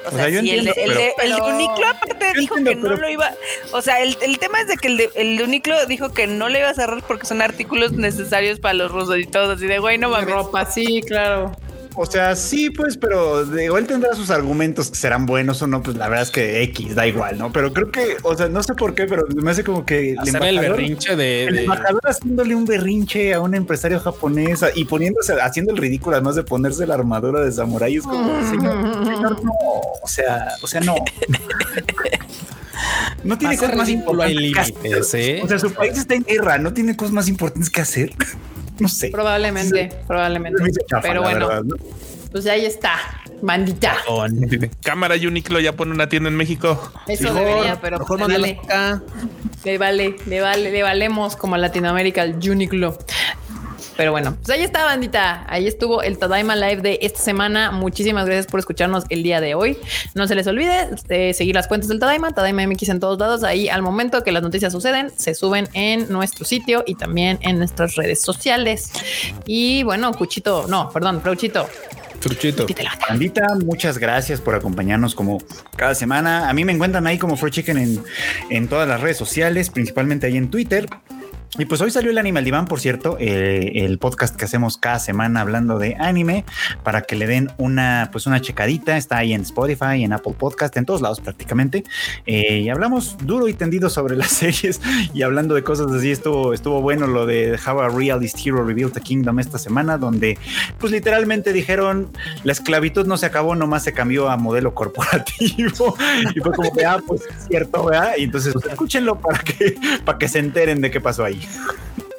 O, O sea, sea, yo si el, el, de, pero- el de pero- Uniqlo aparte dijo entiendo, que no pero- lo iba, o sea, el, el tema es de que el de, el de Uniqlo dijo que no le iba a cerrar porque son artículos necesarios para los rusos y todo, así de güey, no mames. ropa, sí, claro. O sea, sí, pues, pero digo, él tendrá sus argumentos que serán buenos o no, pues la verdad es que X, da igual, ¿no? Pero creo que, o sea, no sé por qué, pero me hace como que Hacer el berrinche de. El de- embajador haciéndole un berrinche a un empresario japonés y poniéndose, haciendo el ridículo además de ponerse la armadura de samurái es como, señor, señor, no, o sea, o sea, no. No tiene cosas más importantes límites. ¿eh? O sea, su país está en guerra, no tiene cosas más importantes que hacer. No sé. Probablemente, probablemente. Chafa, Pero bueno, verdad, ¿no? pues ahí está, bandita. Cámara y Uniqlo ya pone una tienda en México. Eso Mejor, debería, pero mejor le mándalo vale, acá. le vale, le vale, le valemos como a Latinoamérica el Uniqlo. Pero bueno, pues ahí está, bandita. Ahí estuvo el Tadaima Live de esta semana. Muchísimas gracias por escucharnos el día de hoy. No se les olvide de seguir las cuentas del Tadaima, Tadaima MX en todos lados. Ahí al momento que las noticias suceden, se suben en nuestro sitio y también en nuestras redes sociales. Y bueno, Cuchito, no, perdón, Flauchito. Truchito. pítela. Bandita, muchas gracias por acompañarnos como cada semana. A mí me encuentran ahí como Fried Chicken en, en todas las redes sociales, principalmente ahí en Twitter. Y pues hoy salió el Animal Diván, por cierto, el podcast que hacemos cada semana hablando de anime, para que le den una, pues una checadita. Está ahí en Spotify, en Apple Podcast, en todos lados prácticamente. Eh, y hablamos duro y tendido sobre las series y hablando de cosas así. Estuvo, estuvo bueno lo de How a Realist Hero Revealed the Kingdom esta semana, donde pues literalmente dijeron la esclavitud no se acabó, nomás se cambió a modelo corporativo. Y fue como ah, pues es cierto, ¿verdad? Y entonces pues, escúchenlo para que, para que se enteren de qué pasó ahí.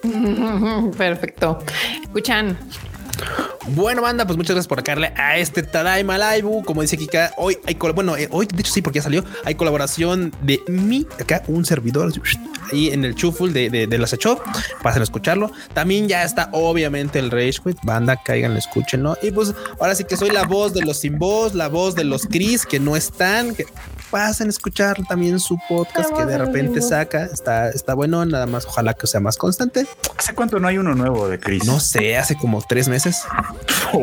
Perfecto. Escuchan. Bueno, banda, pues muchas gracias por acá a este Tadaima Live. Como dice Kika, hoy hay bueno, eh, hoy de hecho sí, porque ya salió. Hay colaboración de mí, acá un servidor ahí en el Chuful de, de, de. Pasen a escucharlo. También ya está, obviamente, el Rage Quit. Banda, caigan, escúchenlo. Y pues ahora sí que soy la voz de los sin voz, la voz de los Chris que no están. Que pasen a escuchar también su podcast que de repente saca. Está, está bueno, nada más. Ojalá que sea más constante. ¿Hace cuánto no hay uno nuevo de Chris? No sé, hace como tres meses.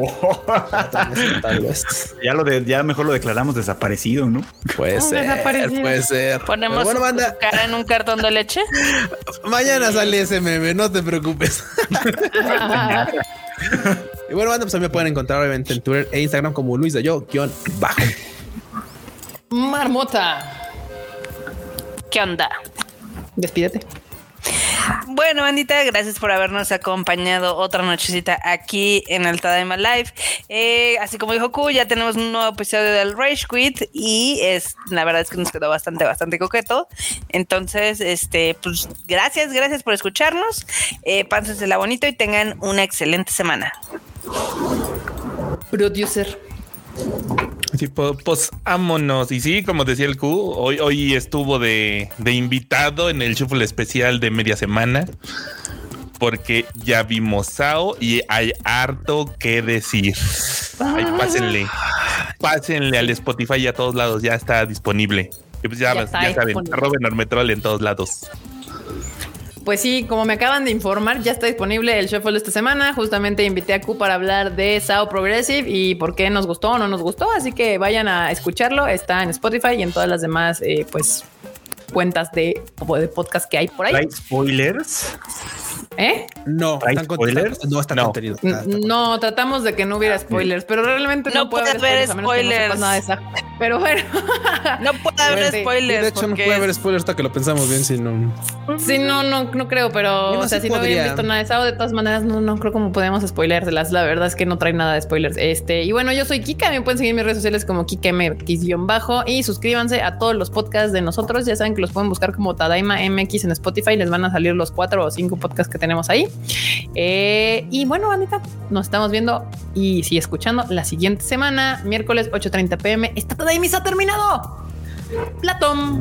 Ya lo de, ya mejor lo declaramos desaparecido, ¿no? Puede ser, desaparecido. puede ser. Ponemos bueno, banda, cara en un cartón de leche. mañana sale ese meme, no te preocupes. y bueno, banda, pues a mí me pueden encontrar obviamente en Twitter e Instagram como Luis de yo, guion bajo. Marmota. ¿Qué onda? Despídete. Bueno, bandita, gracias por habernos acompañado otra nochecita aquí en el Tadaima Live. Eh, así como dijo Q, ya tenemos un nuevo episodio del Rage Quit y es la verdad es que nos quedó bastante, bastante coqueto. Entonces, este, pues gracias, gracias por escucharnos. Eh, pásensela bonito y tengan una excelente semana. Producer. Sí, pues. Y sí, como decía el Q, hoy, hoy estuvo de, de invitado en el shuffle especial de media semana. Porque ya vimos Sao y hay harto que decir. Ay, pásenle. Pásenle al Spotify y a todos lados. Ya está disponible. Y pues ya, Ya ya saben, arroba en todos lados. Pues sí, como me acaban de informar, ya está disponible el shuffle esta semana. Justamente invité a Q para hablar de Sao Progressive y por qué nos gustó o no nos gustó. Así que vayan a escucharlo. Está en Spotify y en todas las demás, eh, pues, cuentas de, de podcast que hay por ahí. ¿Hay spoilers? ¿Eh? No, ¿Hay están con- spoilers? está- no está No. contenido. Está- está- No, tratamos de que no hubiera spoilers, pero realmente no, No puede haber puede haber spoilers, a menos que no sepas spoilers. nada de esa. Pero bueno, No puede haber sí. Spoilers. de hecho, no puede haber spoilers hasta que lo pensamos bien, si no. sí, no, no, no creo, pero Bueno, o sea, sí si no habían visto nada de Sao, de todas maneras, no, no creo como podemos spoilerlas. La verdad es que no trae nada de spoilers. Este, y bueno, yo soy Kika, me pueden seguir en mis redes sociales como KikaMX-bajo y suscríbanse a todos los podcasts de nosotros. Ya saben que los pueden buscar como Tadaima MX en Spotify, les van a salir los cuatro o cinco podcasts que tenemos ahí. Eh, y bueno, Anita, nos estamos viendo y sí escuchando la siguiente semana, miércoles 8:30 pm. Esta Tadaima se ha terminado. Platón.